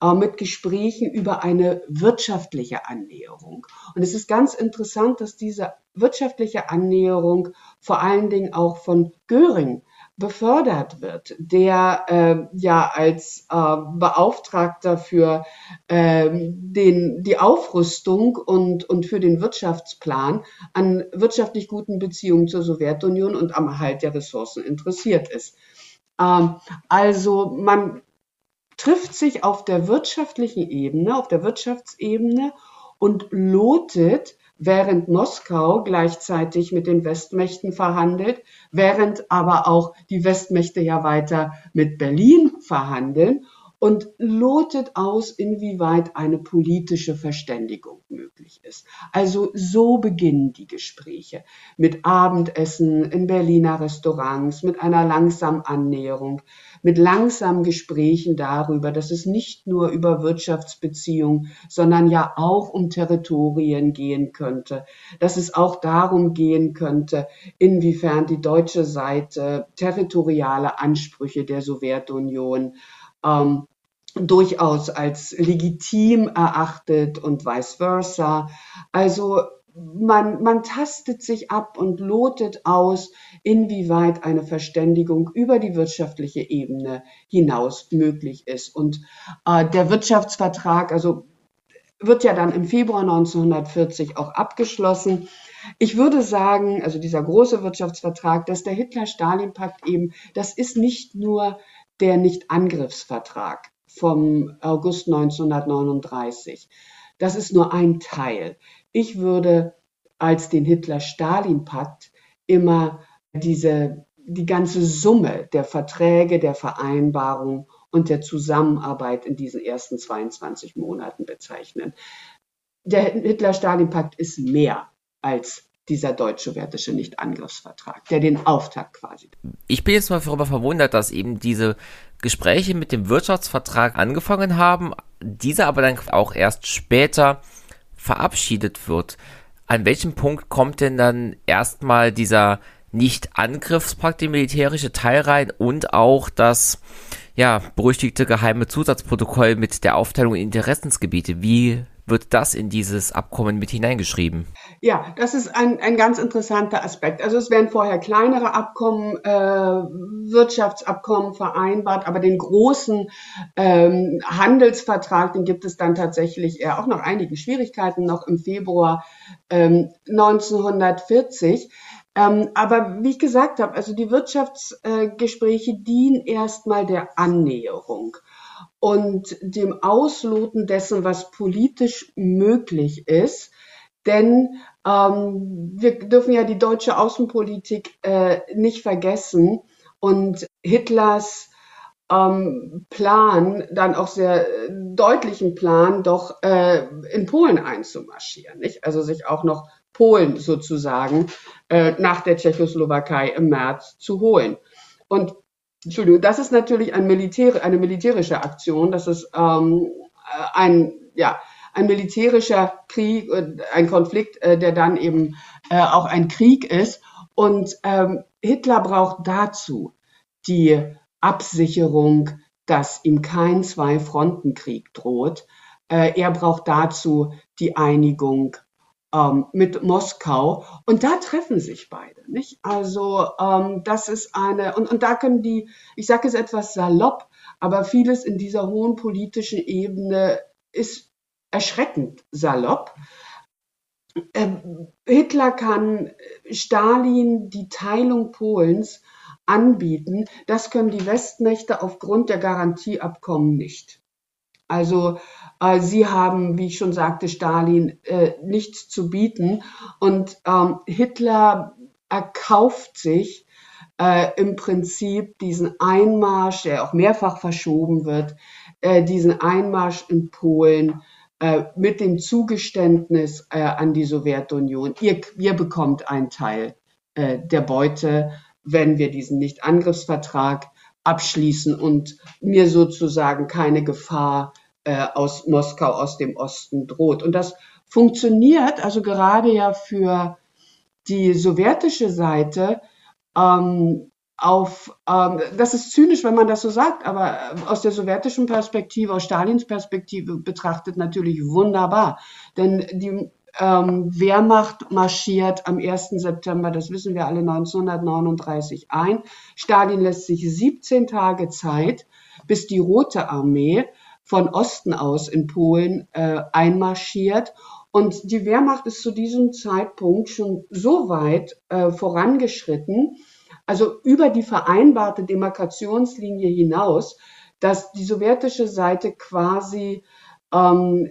mit Gesprächen über eine wirtschaftliche Annäherung. Und es ist ganz interessant, dass diese wirtschaftliche Annäherung vor allen Dingen auch von Göring befördert wird, der äh, ja als äh, Beauftragter für äh, den, die Aufrüstung und, und für den Wirtschaftsplan an wirtschaftlich guten Beziehungen zur Sowjetunion und am Erhalt der Ressourcen interessiert ist. Ähm, also man trifft sich auf der wirtschaftlichen Ebene, auf der Wirtschaftsebene und lotet, während Moskau gleichzeitig mit den Westmächten verhandelt, während aber auch die Westmächte ja weiter mit Berlin verhandeln und lotet aus, inwieweit eine politische Verständigung möglich ist. Also so beginnen die Gespräche mit Abendessen in Berliner Restaurants, mit einer langsamen Annäherung, mit langsamen Gesprächen darüber, dass es nicht nur über Wirtschaftsbeziehungen, sondern ja auch um Territorien gehen könnte, dass es auch darum gehen könnte, inwiefern die deutsche Seite territoriale Ansprüche der Sowjetunion ähm, durchaus als legitim erachtet und vice versa. Also man, man tastet sich ab und lotet aus, inwieweit eine Verständigung über die wirtschaftliche Ebene hinaus möglich ist. Und äh, der Wirtschaftsvertrag, also wird ja dann im Februar 1940 auch abgeschlossen. Ich würde sagen, also dieser große Wirtschaftsvertrag, dass der Hitler-Stalin-Pakt eben, das ist nicht nur der Nicht-Angriffsvertrag vom August 1939. Das ist nur ein Teil. Ich würde als den Hitler-Stalin-Pakt immer diese, die ganze Summe der Verträge, der Vereinbarungen und der Zusammenarbeit in diesen ersten 22 Monaten bezeichnen. Der Hitler-Stalin-Pakt ist mehr als dieser deutsch-sowjetische Nichtangriffsvertrag, der den Auftakt quasi. Ich bin jetzt mal darüber verwundert, dass eben diese Gespräche mit dem Wirtschaftsvertrag angefangen haben, dieser aber dann auch erst später verabschiedet wird. An welchem Punkt kommt denn dann erstmal dieser Nicht-Angriffspakt, der militärische Teil rein und auch das ja, berüchtigte geheime Zusatzprotokoll mit der Aufteilung in Interessensgebiete? Wie wird das in dieses Abkommen mit hineingeschrieben? Ja, das ist ein, ein ganz interessanter Aspekt. Also es werden vorher kleinere Abkommen, äh, Wirtschaftsabkommen vereinbart, aber den großen ähm, Handelsvertrag, den gibt es dann tatsächlich eher auch noch einige Schwierigkeiten noch im Februar ähm, 1940. Ähm, aber wie ich gesagt habe, also die Wirtschaftsgespräche dienen erstmal der Annäherung und dem Ausloten dessen, was politisch möglich ist. Denn ähm, wir dürfen ja die deutsche Außenpolitik äh, nicht vergessen und Hitlers ähm, Plan, dann auch sehr deutlichen Plan, doch äh, in Polen einzumarschieren, nicht? Also sich auch noch Polen sozusagen äh, nach der Tschechoslowakei im März zu holen. Und Entschuldigung, das ist natürlich ein Militär, eine militärische Aktion. Das ist ähm, ein, ja, ein militärischer Krieg, ein Konflikt, äh, der dann eben äh, auch ein Krieg ist. Und ähm, Hitler braucht dazu die Absicherung, dass ihm kein Zwei-Fronten-Krieg droht. Äh, er braucht dazu die Einigung ähm, mit Moskau. Und da treffen sich beide, nicht? Also ähm, das ist eine, und, und da können die, ich sage es etwas salopp, aber vieles in dieser hohen politischen Ebene ist erschreckend salopp. Ähm, Hitler kann Stalin die Teilung Polens anbieten. Das können die Westmächte aufgrund der Garantieabkommen nicht. Also sie haben, wie ich schon sagte, Stalin äh, nichts zu bieten und ähm, Hitler erkauft sich äh, im Prinzip diesen Einmarsch, der auch mehrfach verschoben wird, äh, diesen Einmarsch in Polen äh, mit dem Zugeständnis äh, an die Sowjetunion. Ihr, ihr bekommt einen Teil äh, der Beute wenn wir diesen Nichtangriffsvertrag abschließen und mir sozusagen keine Gefahr äh, aus Moskau, aus dem Osten droht. Und das funktioniert also gerade ja für die sowjetische Seite ähm, auf, ähm, das ist zynisch, wenn man das so sagt, aber aus der sowjetischen Perspektive, aus Stalins Perspektive betrachtet natürlich wunderbar. Denn die ähm, Wehrmacht marschiert am 1. September, das wissen wir alle, 1939 ein. Stalin lässt sich 17 Tage Zeit, bis die Rote Armee von Osten aus in Polen äh, einmarschiert. Und die Wehrmacht ist zu diesem Zeitpunkt schon so weit äh, vorangeschritten, also über die vereinbarte Demarkationslinie hinaus, dass die sowjetische Seite quasi ähm,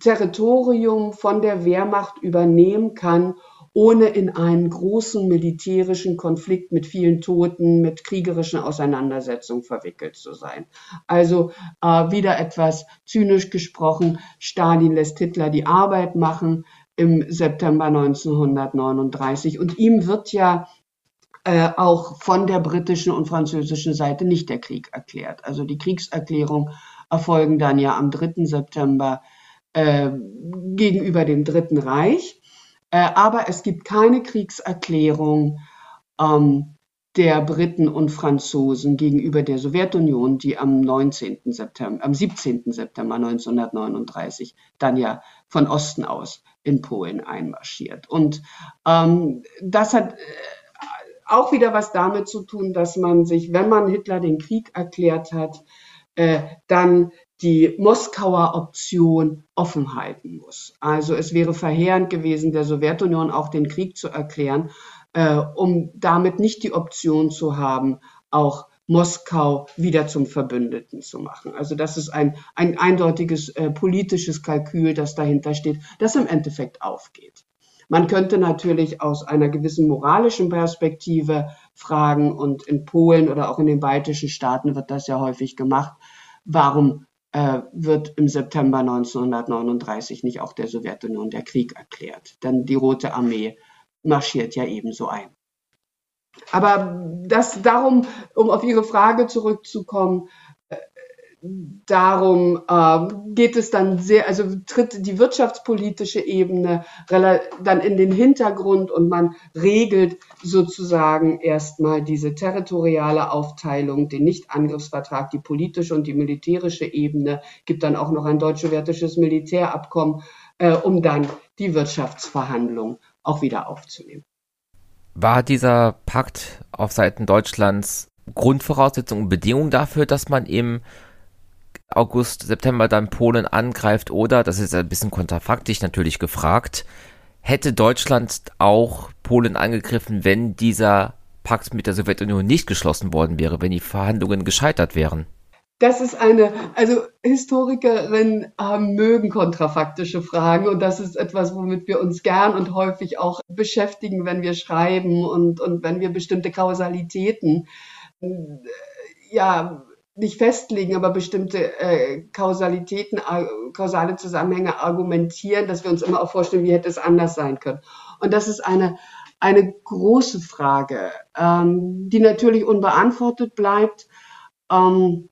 Territorium von der Wehrmacht übernehmen kann, ohne in einen großen militärischen Konflikt mit vielen Toten, mit kriegerischen Auseinandersetzungen verwickelt zu sein. Also äh, wieder etwas zynisch gesprochen, Stalin lässt Hitler die Arbeit machen im September 1939 und ihm wird ja äh, auch von der britischen und französischen Seite nicht der Krieg erklärt. Also die Kriegserklärung erfolgen dann ja am 3. September äh, gegenüber dem Dritten Reich. Äh, aber es gibt keine Kriegserklärung ähm, der Briten und Franzosen gegenüber der Sowjetunion, die am 19. September, am 17. September 1939 dann ja von Osten aus in Polen einmarschiert. Und ähm, das hat äh, auch wieder was damit zu tun, dass man sich, wenn man Hitler den Krieg erklärt hat, äh, dann die Moskauer Option offen halten muss. Also es wäre verheerend gewesen, der Sowjetunion auch den Krieg zu erklären, äh, um damit nicht die Option zu haben, auch Moskau wieder zum Verbündeten zu machen. Also das ist ein, ein eindeutiges äh, politisches Kalkül, das dahinter steht, das im Endeffekt aufgeht. Man könnte natürlich aus einer gewissen moralischen Perspektive fragen, und in Polen oder auch in den baltischen Staaten wird das ja häufig gemacht, warum wird im September 1939 nicht auch der Sowjetunion der Krieg erklärt. Denn die Rote Armee marschiert ja ebenso ein. Aber das darum, um auf Ihre Frage zurückzukommen, darum äh, geht es dann sehr, also tritt die wirtschaftspolitische Ebene dann in den Hintergrund und man regelt sozusagen erstmal diese territoriale Aufteilung, den Nichtangriffsvertrag, die politische und die militärische Ebene, gibt dann auch noch ein deutsch-sowjetisches Militärabkommen, äh, um dann die Wirtschaftsverhandlungen auch wieder aufzunehmen. War dieser Pakt auf Seiten Deutschlands Grundvoraussetzung und Bedingung dafür, dass man eben August, September dann Polen angreift oder, das ist ein bisschen kontrafaktisch natürlich gefragt, Hätte Deutschland auch Polen angegriffen, wenn dieser Pakt mit der Sowjetunion nicht geschlossen worden wäre, wenn die Verhandlungen gescheitert wären? Das ist eine, also Historikerinnen äh, mögen kontrafaktische Fragen und das ist etwas, womit wir uns gern und häufig auch beschäftigen, wenn wir schreiben und, und wenn wir bestimmte Kausalitäten äh, ja nicht festlegen, aber bestimmte äh, Kausalitäten, äh, kausale Zusammenhänge argumentieren, dass wir uns immer auch vorstellen, wie hätte es anders sein können. Und das ist eine, eine große Frage, ähm, die natürlich unbeantwortet bleibt. Ähm,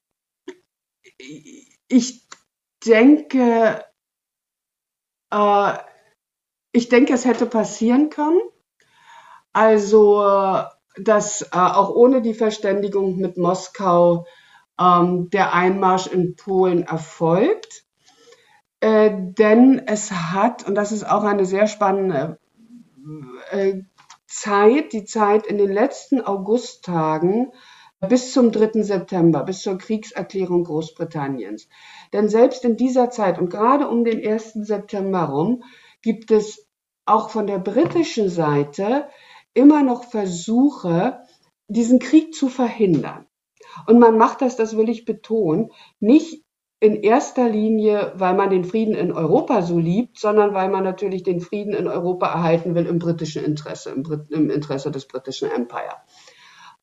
ich denke, äh, ich denke, es hätte passieren können. Also, dass äh, auch ohne die Verständigung mit Moskau ähm, der Einmarsch in Polen erfolgt. Äh, denn es hat, und das ist auch eine sehr spannende äh, Zeit, die Zeit in den letzten Augusttagen bis zum 3. September, bis zur Kriegserklärung Großbritanniens. Denn selbst in dieser Zeit und gerade um den 1. September rum gibt es auch von der britischen Seite immer noch Versuche, diesen Krieg zu verhindern. Und man macht das, das will ich betonen, nicht in erster Linie, weil man den Frieden in Europa so liebt, sondern weil man natürlich den Frieden in Europa erhalten will im britischen Interesse, im, Brit im Interesse des britischen Empire.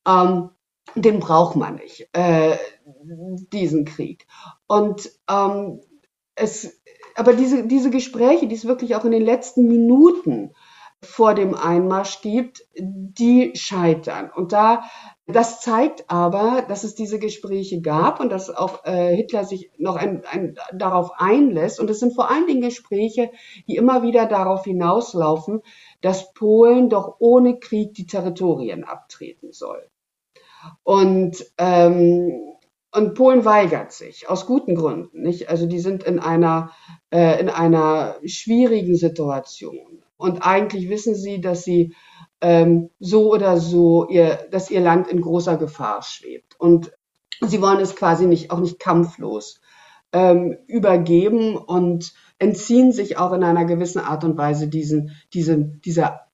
Ähm, den braucht man nicht, äh, diesen Krieg. Und ähm, es, aber diese, diese Gespräche, die es wirklich auch in den letzten Minuten vor dem Einmarsch gibt, die scheitern. Und da, das zeigt aber, dass es diese Gespräche gab und dass auch äh, Hitler sich noch ein, ein, darauf einlässt. Und es sind vor allen Dingen Gespräche, die immer wieder darauf hinauslaufen, dass Polen doch ohne Krieg die Territorien abtreten soll. Und, ähm, und Polen weigert sich aus guten Gründen. Nicht? Also die sind in einer, äh, in einer schwierigen Situation. Und eigentlich wissen sie, dass sie ähm, so oder so ihr, dass ihr Land in großer Gefahr schwebt. Und sie wollen es quasi nicht, auch nicht kampflos ähm, übergeben und entziehen sich auch in einer gewissen Art und Weise diesen, diesen, dieser,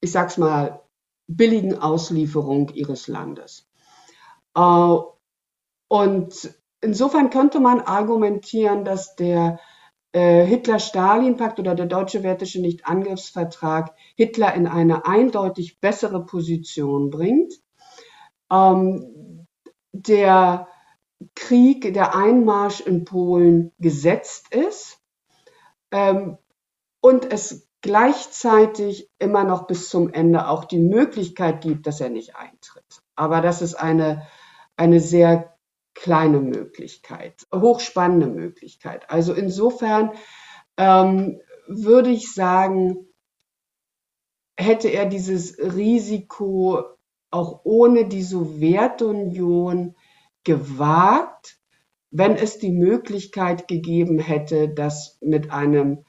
ich sag's mal, billigen Auslieferung ihres Landes. Äh, und insofern könnte man argumentieren, dass der Hitler-Stalin-Pakt oder der deutsche-wertische Nichtangriffsvertrag Hitler in eine eindeutig bessere Position bringt. Ähm, der Krieg, der Einmarsch in Polen gesetzt ist ähm, und es gleichzeitig immer noch bis zum Ende auch die Möglichkeit gibt, dass er nicht eintritt. Aber das ist eine, eine sehr kleine Möglichkeit, hochspannende Möglichkeit. Also insofern ähm, würde ich sagen, hätte er dieses Risiko auch ohne die Sowjetunion gewagt, wenn es die Möglichkeit gegeben hätte, dass mit einem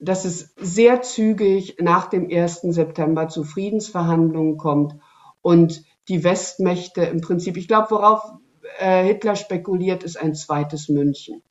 dass es sehr zügig nach dem 1. September zu Friedensverhandlungen kommt und die Westmächte im Prinzip, ich glaube, worauf äh, Hitler spekuliert, ist ein zweites München.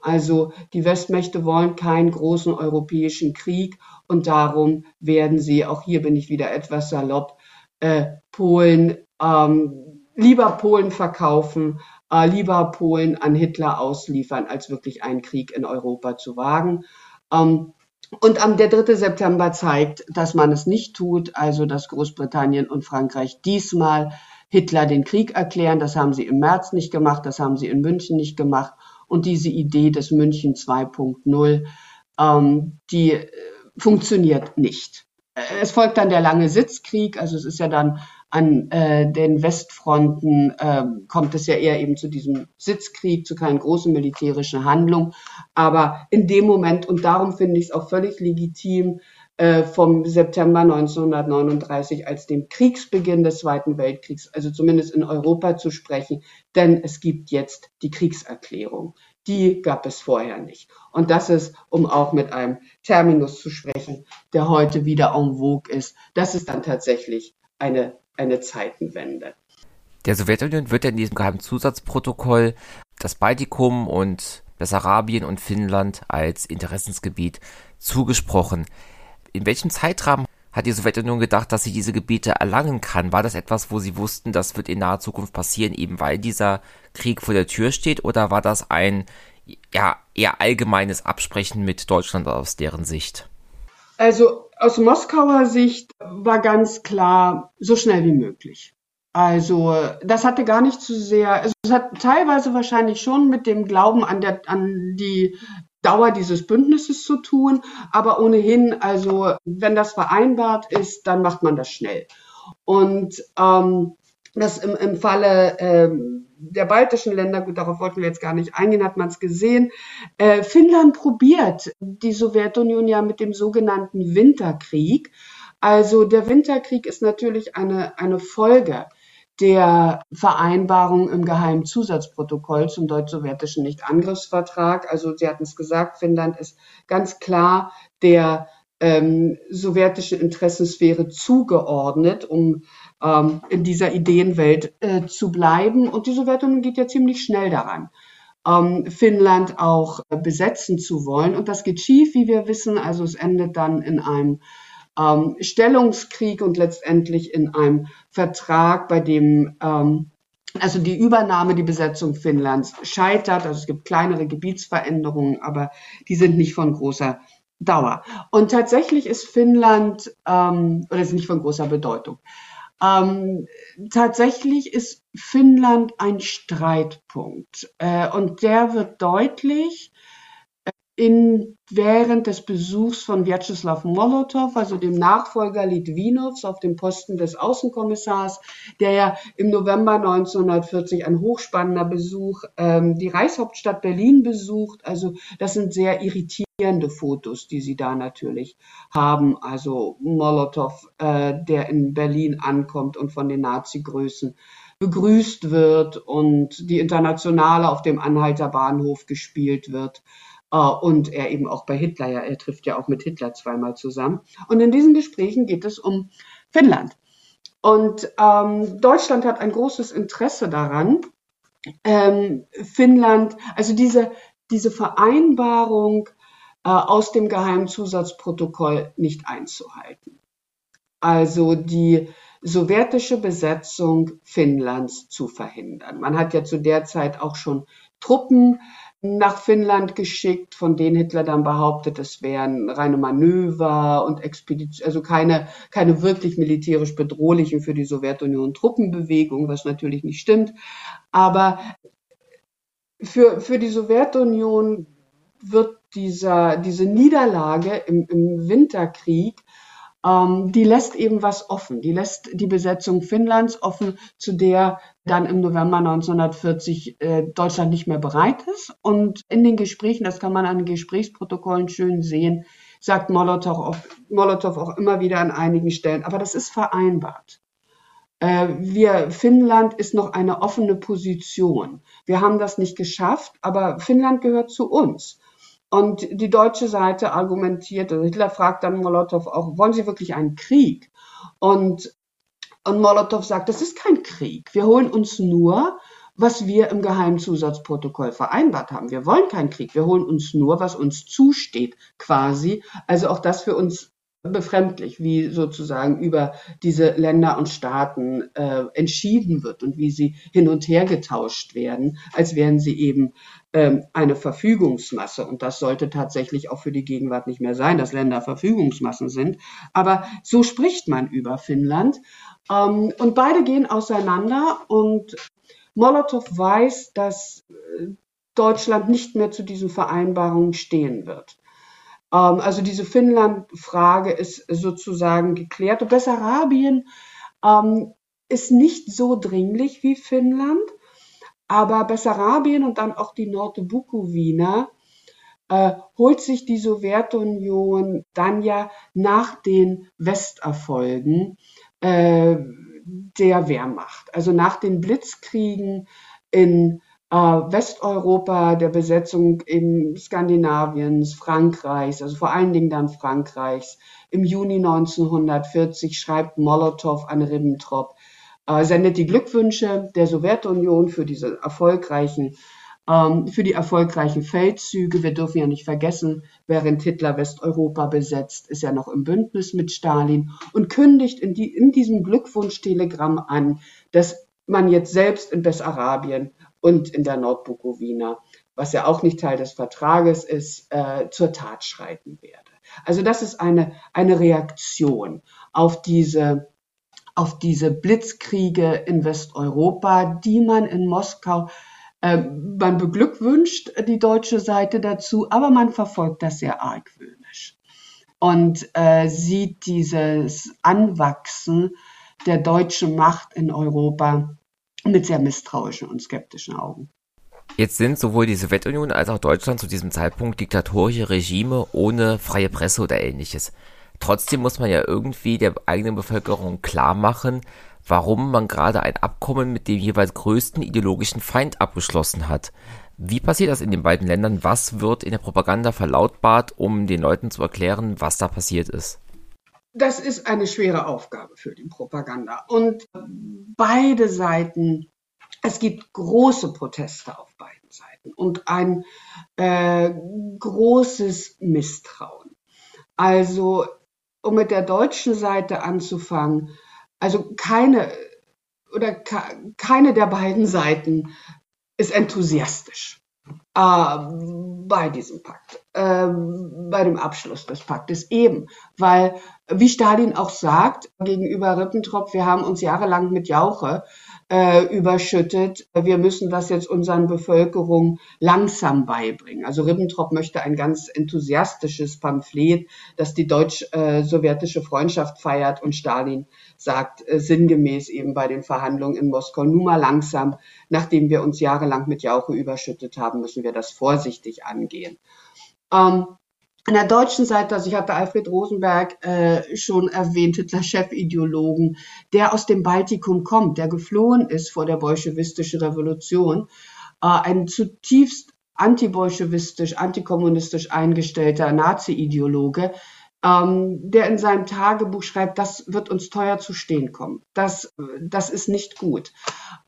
Also die Westmächte wollen keinen großen europäischen Krieg und darum werden sie, auch hier bin ich wieder etwas salopp, äh, Polen, ähm, lieber Polen verkaufen, äh, lieber Polen an Hitler ausliefern, als wirklich einen Krieg in Europa zu wagen. Ähm, und am der 3. September zeigt, dass man es nicht tut, also dass Großbritannien und Frankreich diesmal Hitler den Krieg erklären. Das haben sie im März nicht gemacht, das haben sie in München nicht gemacht. Und diese Idee des München 2.0, ähm, die äh, funktioniert nicht. Es folgt dann der lange Sitzkrieg, also es ist ja dann an äh, den Westfronten äh, kommt es ja eher eben zu diesem Sitzkrieg, zu keinen großen militärischen Handlungen. Aber in dem Moment, und darum finde ich es auch völlig legitim, äh, vom September 1939 als dem Kriegsbeginn des Zweiten Weltkriegs, also zumindest in Europa zu sprechen, denn es gibt jetzt die Kriegserklärung. Die gab es vorher nicht. Und das ist, um auch mit einem Terminus zu sprechen, der heute wieder en vogue ist, das ist dann tatsächlich eine eine Zeitenwende. Der Sowjetunion wird in diesem geheimen Zusatzprotokoll das Baltikum und Bessarabien und Finnland als Interessensgebiet zugesprochen. In welchem Zeitrahmen hat die Sowjetunion gedacht, dass sie diese Gebiete erlangen kann? War das etwas, wo sie wussten, das wird in naher Zukunft passieren, eben weil dieser Krieg vor der Tür steht? Oder war das ein ja, eher allgemeines Absprechen mit Deutschland aus deren Sicht? Also aus Moskauer Sicht war ganz klar, so schnell wie möglich. Also das hatte gar nicht zu sehr, also es hat teilweise wahrscheinlich schon mit dem Glauben an, der, an die Dauer dieses Bündnisses zu tun, aber ohnehin, also wenn das vereinbart ist, dann macht man das schnell. Und ähm, das im, im Falle ähm, der baltischen Länder, gut, darauf wollten wir jetzt gar nicht eingehen, hat man es gesehen. Äh, Finnland probiert die Sowjetunion ja mit dem sogenannten Winterkrieg. Also der Winterkrieg ist natürlich eine, eine Folge der Vereinbarung im geheimen Zusatzprotokoll zum deutsch-sowjetischen Nichtangriffsvertrag. Also Sie hatten es gesagt, Finnland ist ganz klar der ähm, sowjetischen Interessensphäre zugeordnet, um ähm, in dieser Ideenwelt äh, zu bleiben. Und die Sowjetunion geht ja ziemlich schnell daran, ähm, Finnland auch äh, besetzen zu wollen. Und das geht schief, wie wir wissen. Also es endet dann in einem ähm, Stellungskrieg und letztendlich in einem Vertrag, bei dem ähm, also die Übernahme, die Besetzung Finnlands scheitert. Also es gibt kleinere Gebietsveränderungen, aber die sind nicht von großer Dauer. Und tatsächlich ist Finnland, ähm, oder ist nicht von großer Bedeutung. Ähm, tatsächlich ist Finnland ein Streitpunkt äh, und der wird deutlich, in, während des Besuchs von Vyacheslav Molotow, also dem Nachfolger Litwinows auf dem Posten des Außenkommissars, der ja im November 1940 ein hochspannender Besuch ähm, die Reichshauptstadt Berlin besucht. Also das sind sehr irritierende Fotos, die sie da natürlich haben. Also Molotow, äh, der in Berlin ankommt und von den Nazi-Größen begrüßt wird und die Internationale auf dem Anhalter Bahnhof gespielt wird. Uh, und er eben auch bei Hitler, ja, er trifft ja auch mit Hitler zweimal zusammen. Und in diesen Gesprächen geht es um Finnland. Und ähm, Deutschland hat ein großes Interesse daran, ähm, Finnland, also diese, diese Vereinbarung äh, aus dem Geheimzusatzprotokoll nicht einzuhalten. Also die sowjetische Besetzung Finnlands zu verhindern. Man hat ja zu der Zeit auch schon Truppen nach Finnland geschickt, von denen Hitler dann behauptet, es wären reine Manöver und Expeditionen, also keine, keine wirklich militärisch bedrohlichen für die Sowjetunion Truppenbewegung, was natürlich nicht stimmt. Aber für, für die Sowjetunion wird dieser, diese Niederlage im, im Winterkrieg ähm, die lässt eben was offen. Die lässt die Besetzung Finnlands offen, zu der dann im November 1940 äh, Deutschland nicht mehr bereit ist. Und in den Gesprächen, das kann man an den Gesprächsprotokollen schön sehen, sagt Molotow auch, Molotow auch immer wieder an einigen Stellen, aber das ist vereinbart. Äh, wir, Finnland ist noch eine offene Position. Wir haben das nicht geschafft, aber Finnland gehört zu uns. Und die deutsche Seite argumentiert, also Hitler fragt dann Molotow auch, wollen Sie wirklich einen Krieg? Und, und Molotow sagt, das ist kein Krieg. Wir holen uns nur, was wir im Geheimzusatzprotokoll vereinbart haben. Wir wollen keinen Krieg. Wir holen uns nur, was uns zusteht, quasi. Also auch das für uns befremdlich, wie sozusagen über diese Länder und Staaten äh, entschieden wird und wie sie hin und her getauscht werden, als wären sie eben ähm, eine Verfügungsmasse. Und das sollte tatsächlich auch für die Gegenwart nicht mehr sein, dass Länder Verfügungsmassen sind. Aber so spricht man über Finnland. Ähm, und beide gehen auseinander und Molotow weiß, dass äh, Deutschland nicht mehr zu diesen Vereinbarungen stehen wird. Ähm, also diese Finnland-Frage ist sozusagen geklärt. Und Bessarabien ähm, ist nicht so dringlich wie Finnland, aber Bessarabien und dann auch die Nordbukowina äh, holt sich die Sowjetunion dann ja nach den Westerfolgen äh, der Wehrmacht, also nach den Blitzkriegen in äh, Westeuropa, der Besetzung in Skandinaviens, Frankreichs, also vor allen Dingen dann Frankreichs. Im Juni 1940 schreibt Molotow an Ribbentrop, äh, sendet die Glückwünsche der Sowjetunion für diese erfolgreichen für die erfolgreichen Feldzüge. Wir dürfen ja nicht vergessen, während Hitler Westeuropa besetzt, ist er noch im Bündnis mit Stalin und kündigt in, die, in diesem Glückwunschtelegramm an, dass man jetzt selbst in Bessarabien und in der Nordbukowina, was ja auch nicht Teil des Vertrages ist, äh, zur Tat schreiten werde. Also das ist eine, eine Reaktion auf diese auf diese Blitzkriege in Westeuropa, die man in Moskau man beglückwünscht die deutsche Seite dazu, aber man verfolgt das sehr argwöhnisch und äh, sieht dieses Anwachsen der deutschen Macht in Europa mit sehr misstrauischen und skeptischen Augen. Jetzt sind sowohl die Sowjetunion als auch Deutschland zu diesem Zeitpunkt diktatorische Regime ohne freie Presse oder ähnliches. Trotzdem muss man ja irgendwie der eigenen Bevölkerung klar machen, warum man gerade ein Abkommen mit dem jeweils größten ideologischen Feind abgeschlossen hat. Wie passiert das in den beiden Ländern? Was wird in der Propaganda verlautbart, um den Leuten zu erklären, was da passiert ist? Das ist eine schwere Aufgabe für die Propaganda. Und beide Seiten, es gibt große Proteste auf beiden Seiten und ein äh, großes Misstrauen. Also um mit der deutschen Seite anzufangen, also keine oder keine der beiden Seiten ist enthusiastisch äh, bei diesem Pakt, äh, bei dem Abschluss des Paktes eben, weil, wie Stalin auch sagt gegenüber Ribbentrop, wir haben uns jahrelang mit Jauche äh, überschüttet. Wir müssen das jetzt unseren Bevölkerung langsam beibringen. Also Ribbentrop möchte ein ganz enthusiastisches Pamphlet, das die deutsch-sowjetische Freundschaft feiert und Stalin sagt äh, sinngemäß eben bei den Verhandlungen in Moskau, nun mal langsam, nachdem wir uns jahrelang mit Jauche überschüttet haben, müssen wir das vorsichtig angehen. Ähm, an der deutschen Seite, also ich hatte Alfred Rosenberg äh, schon erwähnt, Hitler Chefideologen, der aus dem Baltikum kommt, der geflohen ist vor der bolschewistischen Revolution, äh, ein zutiefst antibolschewistisch, antikommunistisch eingestellter Nazi-Ideologe, ähm, der in seinem Tagebuch schreibt, das wird uns teuer zu stehen kommen. Das, das ist nicht gut.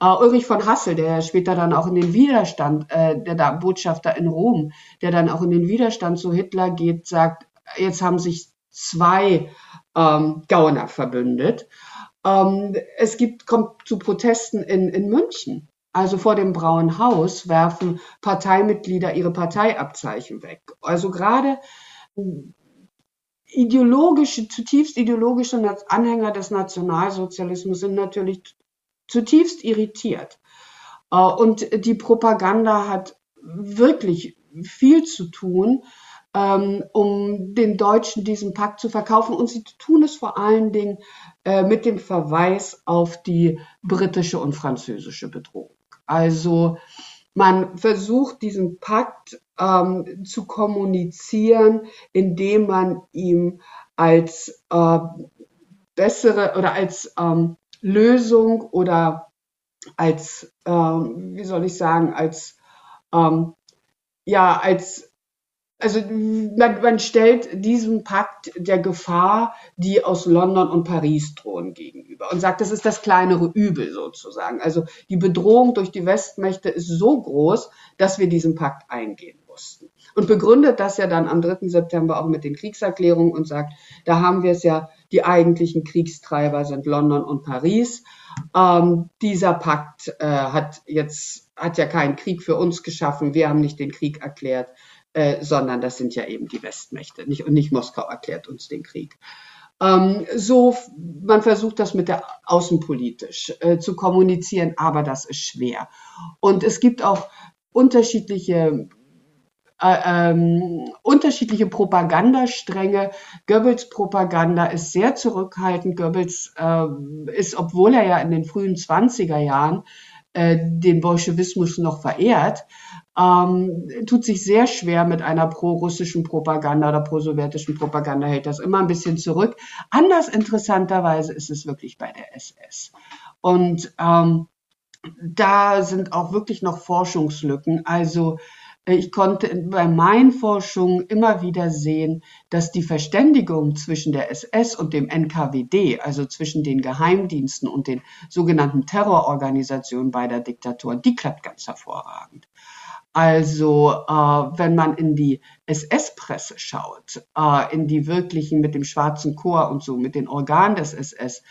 Äh, Ulrich von Hassel, der später dann auch in den Widerstand, äh, der da Botschafter in Rom, der dann auch in den Widerstand zu Hitler geht, sagt, jetzt haben sich zwei ähm, Gauner verbündet. Ähm, es gibt, kommt zu Protesten in, in München. Also vor dem Braunen Haus werfen Parteimitglieder ihre Parteiabzeichen weg. Also gerade ideologische, zutiefst ideologische Anhänger des Nationalsozialismus sind natürlich zutiefst irritiert. Äh, und die Propaganda hat wirklich viel zu tun, ähm, um den Deutschen diesen Pakt zu verkaufen. Und sie tun es vor allen Dingen äh, mit dem Verweis auf die britische und französische Bedrohung. Also man versucht diesen Pakt ähm, zu kommunizieren, indem man ihm als äh, bessere oder als ähm, Lösung oder als, ähm, wie soll ich sagen, als, ähm, ja, als also man, man stellt diesem Pakt der Gefahr, die aus London und Paris drohen, gegenüber und sagt, das ist das kleinere Übel sozusagen. Also die Bedrohung durch die Westmächte ist so groß, dass wir diesen Pakt eingehen mussten. Und begründet das ja dann am 3. September auch mit den Kriegserklärungen und sagt, da haben wir es ja, die eigentlichen Kriegstreiber sind London und Paris. Ähm, dieser Pakt äh, hat jetzt hat ja keinen Krieg für uns geschaffen. Wir haben nicht den Krieg erklärt äh, sondern das sind ja eben die Westmächte. Nicht, und nicht Moskau erklärt uns den Krieg. Ähm, so, man versucht das mit der außenpolitisch äh, zu kommunizieren, aber das ist schwer. Und es gibt auch unterschiedliche äh, ähm, unterschiedliche Propagandastränge. Goebbels Propaganda ist sehr zurückhaltend. Goebbels äh, ist, obwohl er ja in den frühen 20er Jahren äh, den Bolschewismus noch verehrt, ähm, tut sich sehr schwer mit einer pro-russischen Propaganda oder pro-sowjetischen Propaganda, hält das immer ein bisschen zurück. Anders interessanterweise ist es wirklich bei der SS. Und ähm, da sind auch wirklich noch Forschungslücken. Also ich konnte bei meinen Forschungen immer wieder sehen, dass die Verständigung zwischen der SS und dem NKWD, also zwischen den Geheimdiensten und den sogenannten Terrororganisationen beider Diktatoren, die klappt ganz hervorragend. Also äh, wenn man in die SS-Presse schaut, äh, in die wirklichen mit dem schwarzen Chor und so, mit den Organen des SS,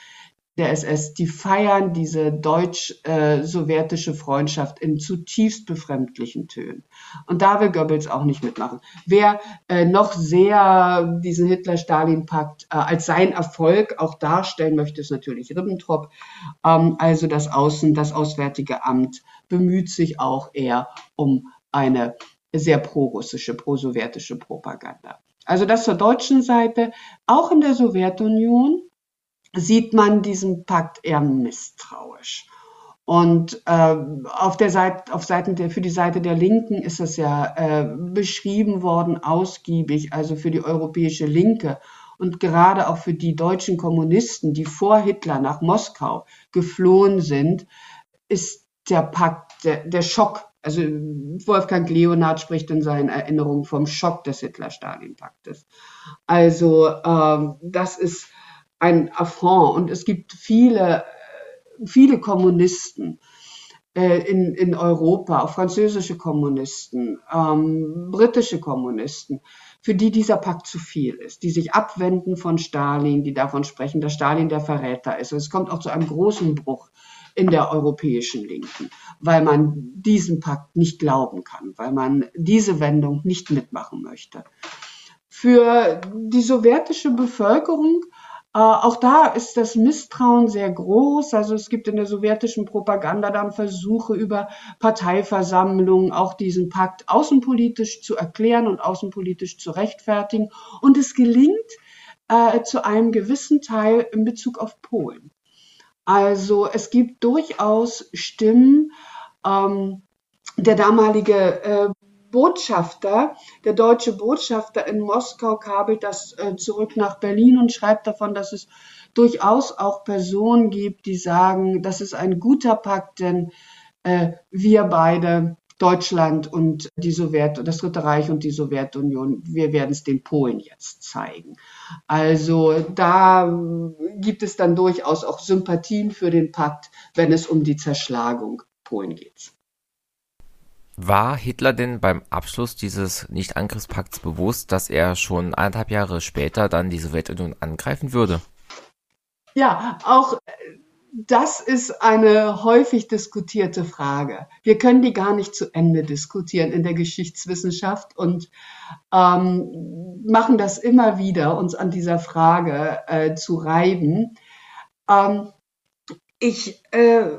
der SS, die feiern diese deutsch-sowjetische Freundschaft in zutiefst befremdlichen Tönen. Und da will Goebbels auch nicht mitmachen. Wer äh, noch sehr diesen Hitler-Stalin-Pakt äh, als sein Erfolg auch darstellen möchte, ist natürlich Ribbentrop. Ähm, also das Außen, das Auswärtige Amt bemüht sich auch eher um eine sehr pro-russische, pro-sowjetische Propaganda. Also das zur deutschen Seite. Auch in der Sowjetunion sieht man diesen Pakt eher misstrauisch. Und äh, auf der Seite, auf Seiten der, für die Seite der Linken ist es ja äh, beschrieben worden, ausgiebig, also für die europäische Linke und gerade auch für die deutschen Kommunisten, die vor Hitler nach Moskau geflohen sind, ist der Pakt, der, der Schock, also Wolfgang Leonhard spricht in seinen Erinnerungen vom Schock des Hitler-Stalin-Paktes. Also ähm, das ist ein Affront. Und es gibt viele, viele Kommunisten äh, in, in Europa, französische Kommunisten, ähm, britische Kommunisten, für die dieser Pakt zu viel ist, die sich abwenden von Stalin, die davon sprechen, dass Stalin der Verräter ist. Und es kommt auch zu einem großen Bruch in der europäischen Linken, weil man diesem Pakt nicht glauben kann, weil man diese Wendung nicht mitmachen möchte. Für die sowjetische Bevölkerung auch da ist das Misstrauen sehr groß. Also es gibt in der sowjetischen Propaganda dann Versuche über Parteiversammlungen auch diesen Pakt außenpolitisch zu erklären und außenpolitisch zu rechtfertigen. Und es gelingt äh, zu einem gewissen Teil in Bezug auf Polen. Also es gibt durchaus Stimmen, ähm, der damalige äh, Botschafter, der deutsche Botschafter in Moskau kabelt das äh, zurück nach Berlin und schreibt davon, dass es durchaus auch Personen gibt, die sagen, das ist ein guter Pakt, denn äh, wir beide, Deutschland und die Sowjet, das Dritte Reich und die Sowjetunion, wir werden es den Polen jetzt zeigen. Also da gibt es dann durchaus auch Sympathien für den Pakt, wenn es um die Zerschlagung Polen geht. War Hitler denn beim Abschluss dieses Nicht-Angriffspakts bewusst, dass er schon anderthalb Jahre später dann die Sowjetunion angreifen würde? Ja, auch äh, das ist eine häufig diskutierte Frage. Wir können die gar nicht zu Ende diskutieren in der Geschichtswissenschaft und ähm, machen das immer wieder, uns an dieser Frage äh, zu reiben. Ähm, ich äh,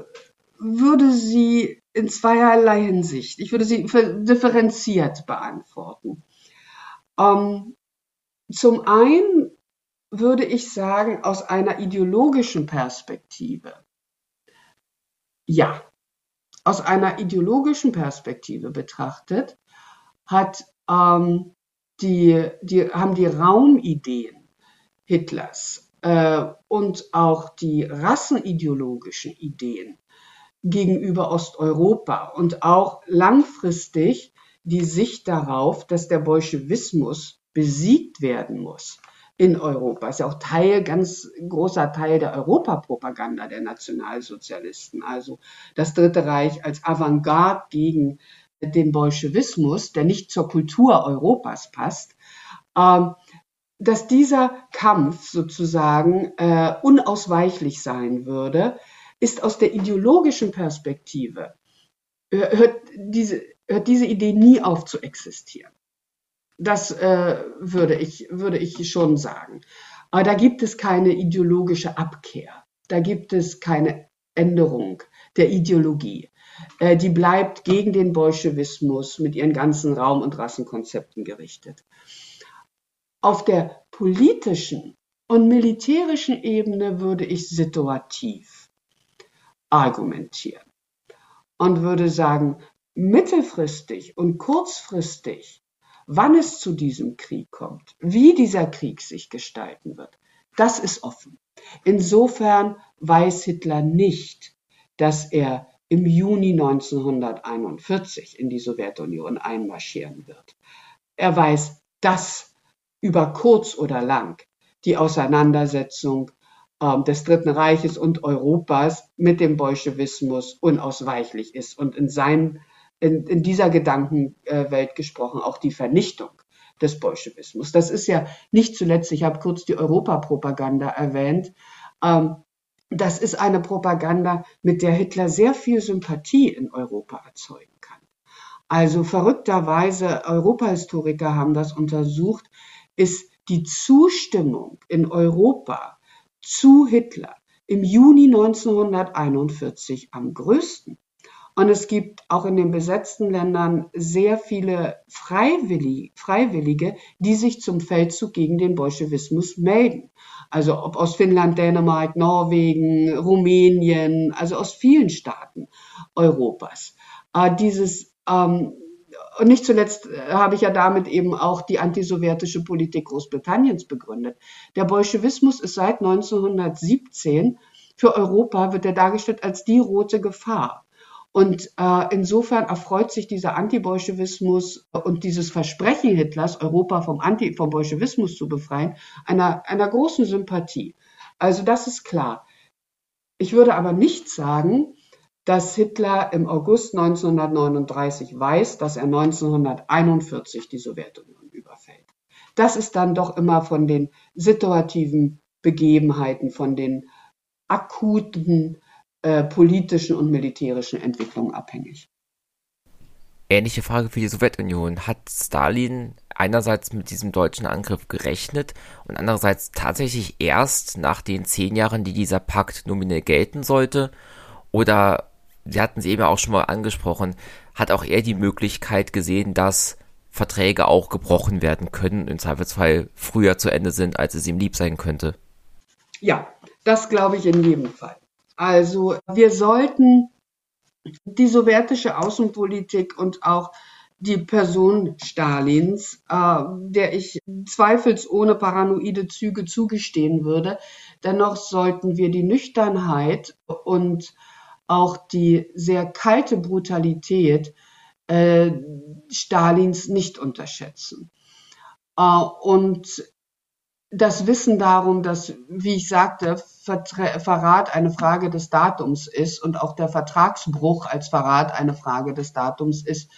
würde sie in zweierlei Hinsicht. Ich würde sie differenziert beantworten. Ähm, zum einen würde ich sagen, aus einer ideologischen Perspektive. Ja, aus einer ideologischen Perspektive betrachtet hat ähm, die, die, haben die Raumideen Hitlers äh, und auch die rassenideologischen Ideen gegenüber Osteuropa und auch langfristig die Sicht darauf, dass der Bolschewismus besiegt werden muss in Europa. Ist ja auch Teil, ganz großer Teil der Europapropaganda der Nationalsozialisten. Also das Dritte Reich als Avantgarde gegen den Bolschewismus, der nicht zur Kultur Europas passt. Ähm, dass dieser Kampf sozusagen äh, unausweichlich sein würde, ist aus der ideologischen Perspektive, äh, hört diese, hört diese Idee nie auf zu existieren. Das äh, würde, ich, würde ich schon sagen. Aber da gibt es keine ideologische Abkehr. Da gibt es keine Änderung der Ideologie. Äh, die bleibt gegen den Bolschewismus mit ihren ganzen Raum- und Rassenkonzepten gerichtet. Auf der politischen und militärischen Ebene würde ich situativ argumentieren und würde sagen, mittelfristig und kurzfristig, wann es zu diesem Krieg kommt, wie dieser Krieg sich gestalten wird, das ist offen. Insofern weiß Hitler nicht, dass er im Juni 1941 in die Sowjetunion einmarschieren wird. Er weiß, dass über kurz oder lang die Auseinandersetzung des Dritten Reiches und Europas mit dem Bolschewismus unausweichlich ist und in seinem in, in dieser Gedankenwelt gesprochen, auch die Vernichtung des Bolschewismus. Das ist ja nicht zuletzt, ich habe kurz die Europapropaganda erwähnt, ähm, das ist eine Propaganda, mit der Hitler sehr viel Sympathie in Europa erzeugen kann. Also verrückterweise, Europahistoriker haben das untersucht, ist die Zustimmung in Europa zu Hitler im Juni 1941 am größten. Und es gibt auch in den besetzten Ländern sehr viele Freiwillige, die sich zum Feldzug gegen den Bolschewismus melden. Also ob aus Finnland, Dänemark, Norwegen, Rumänien, also aus vielen Staaten Europas. Äh, dieses ähm, und nicht zuletzt äh, habe ich ja damit eben auch die antisowjetische Politik Großbritanniens begründet. Der Bolschewismus ist seit 1917 für Europa wird er dargestellt als die rote Gefahr. Und äh, insofern erfreut sich dieser Antibolschewismus und dieses Versprechen Hitlers, Europa vom, Anti vom Bolschewismus zu befreien, einer, einer großen Sympathie. Also das ist klar. Ich würde aber nicht sagen, dass Hitler im August 1939 weiß, dass er 1941 die Sowjetunion überfällt. Das ist dann doch immer von den situativen Begebenheiten, von den akuten äh, politischen und militärischen Entwicklungen abhängig. Ähnliche Frage für die Sowjetunion. Hat Stalin einerseits mit diesem deutschen Angriff gerechnet und andererseits tatsächlich erst nach den zehn Jahren, die dieser Pakt nominell gelten sollte? Oder, Sie hatten es eben auch schon mal angesprochen, hat auch er die Möglichkeit gesehen, dass Verträge auch gebrochen werden können, im Zweifelsfall früher zu Ende sind, als es ihm lieb sein könnte? Ja, das glaube ich in jedem Fall. Also wir sollten die sowjetische Außenpolitik und auch die Person Stalins, äh, der ich zweifelsohne paranoide Züge zugestehen würde, dennoch sollten wir die Nüchternheit und auch die sehr kalte Brutalität äh, Stalins nicht unterschätzen. Äh, und das Wissen darum, dass, wie ich sagte, Verrat eine Frage des Datums ist und auch der Vertragsbruch als Verrat eine Frage des Datums ist,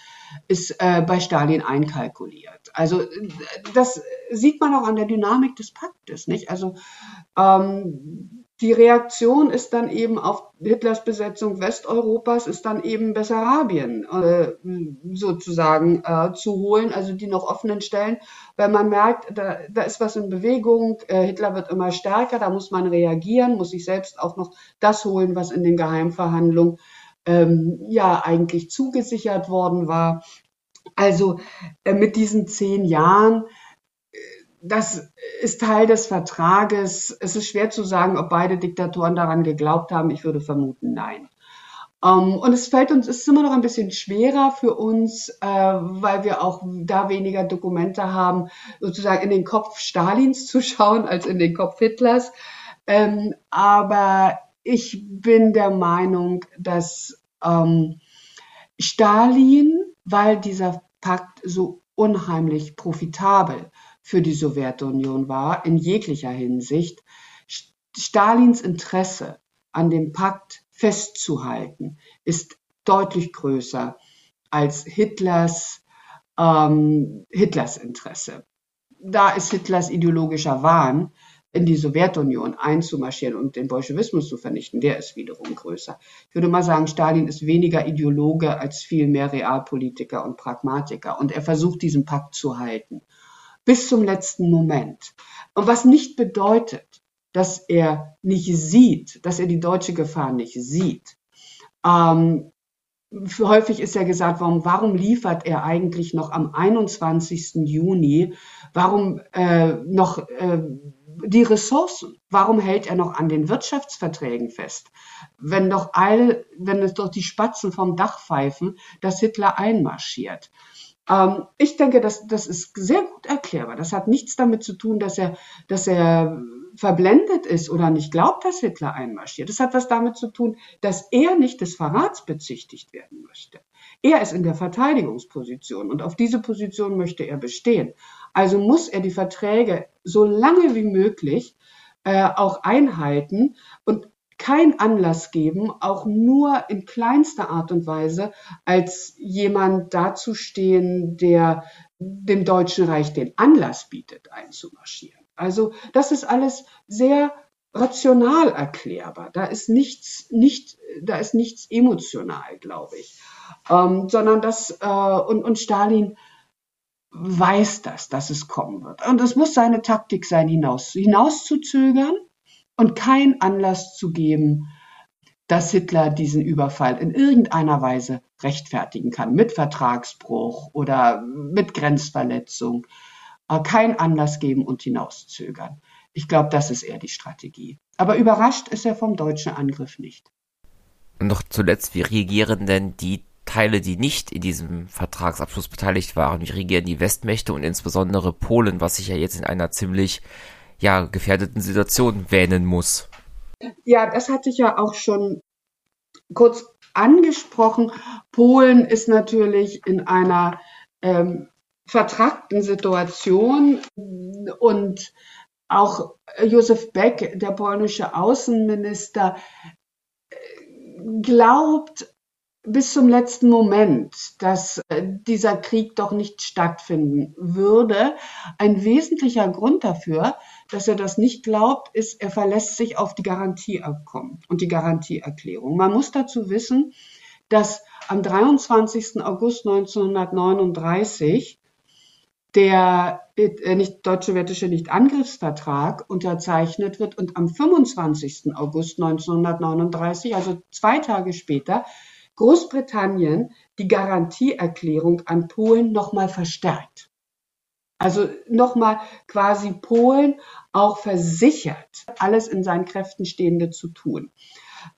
ist äh, bei Stalin einkalkuliert. Also das sieht man auch an der Dynamik des Paktes, nicht? Also ähm, die Reaktion ist dann eben auf Hitlers Besetzung Westeuropas, ist dann eben Bessarabien äh, sozusagen äh, zu holen, also die noch offenen Stellen, weil man merkt, da, da ist was in Bewegung, äh, Hitler wird immer stärker, da muss man reagieren, muss sich selbst auch noch das holen, was in den Geheimverhandlungen ähm, ja eigentlich zugesichert worden war. Also äh, mit diesen zehn Jahren das ist Teil des Vertrages. Es ist schwer zu sagen, ob beide Diktatoren daran geglaubt haben. Ich würde vermuten, nein. Ähm, und es fällt uns, es ist immer noch ein bisschen schwerer für uns, äh, weil wir auch da weniger Dokumente haben, sozusagen in den Kopf Stalins zu schauen, als in den Kopf Hitlers. Ähm, aber ich bin der Meinung, dass ähm, Stalin, weil dieser Pakt so unheimlich profitabel für die Sowjetunion war, in jeglicher Hinsicht, Stalins Interesse an dem Pakt festzuhalten, ist deutlich größer als Hitlers, ähm, Hitlers Interesse. Da ist Hitlers ideologischer Wahn, in die Sowjetunion einzumarschieren und den Bolschewismus zu vernichten, der ist wiederum größer. Ich würde mal sagen, Stalin ist weniger Ideologe als vielmehr Realpolitiker und Pragmatiker und er versucht diesen Pakt zu halten bis zum letzten Moment. Und was nicht bedeutet, dass er nicht sieht, dass er die deutsche Gefahr nicht sieht. Ähm, häufig ist ja gesagt, warum, warum liefert er eigentlich noch am 21. Juni, warum äh, noch äh, die Ressourcen, warum hält er noch an den Wirtschaftsverträgen fest, wenn doch all, wenn es doch die Spatzen vom Dach pfeifen, dass Hitler einmarschiert. Ähm, ich denke, das, das ist sehr gut erklärbar. Das hat nichts damit zu tun, dass er, dass er verblendet ist oder nicht glaubt, dass Hitler einmarschiert. Das hat was damit zu tun, dass er nicht des Verrats bezichtigt werden möchte. Er ist in der Verteidigungsposition und auf diese Position möchte er bestehen. Also muss er die Verträge so lange wie möglich äh, auch einhalten und kein Anlass geben, auch nur in kleinster Art und Weise als jemand dazustehen, der dem Deutschen Reich den Anlass bietet, einzumarschieren. Also das ist alles sehr rational erklärbar. Da ist nichts, nicht, da ist nichts emotional, glaube ich, ähm, sondern das äh, und, und Stalin weiß das, dass es kommen wird. Und es muss seine Taktik sein, hinaus, hinauszuzögern und keinen Anlass zu geben, dass Hitler diesen Überfall in irgendeiner Weise rechtfertigen kann, mit Vertragsbruch oder mit Grenzverletzung. Äh, keinen Anlass geben und hinauszögern. Ich glaube, das ist eher die Strategie. Aber überrascht ist er vom deutschen Angriff nicht. Und noch zuletzt, wie reagieren denn die Teile, die nicht in diesem Vertragsabschluss beteiligt waren? Wie reagieren die Westmächte und insbesondere Polen, was sich ja jetzt in einer ziemlich ja, gefährdeten Situation wähnen muss? Ja, das hatte ich ja auch schon kurz angesprochen. Polen ist natürlich in einer ähm, vertrackten Situation und auch Josef Beck, der polnische Außenminister, glaubt bis zum letzten Moment, dass dieser Krieg doch nicht stattfinden würde. Ein wesentlicher Grund dafür, dass er das nicht glaubt, ist, er verlässt sich auf die Garantieabkommen und die Garantieerklärung. Man muss dazu wissen, dass am 23. August 1939 der äh, nicht, deutsche-sowjetische Nichtangriffsvertrag unterzeichnet wird und am 25. August 1939, also zwei Tage später, Großbritannien die Garantieerklärung an Polen nochmal verstärkt. Also nochmal quasi Polen auch versichert, alles in seinen Kräften Stehende zu tun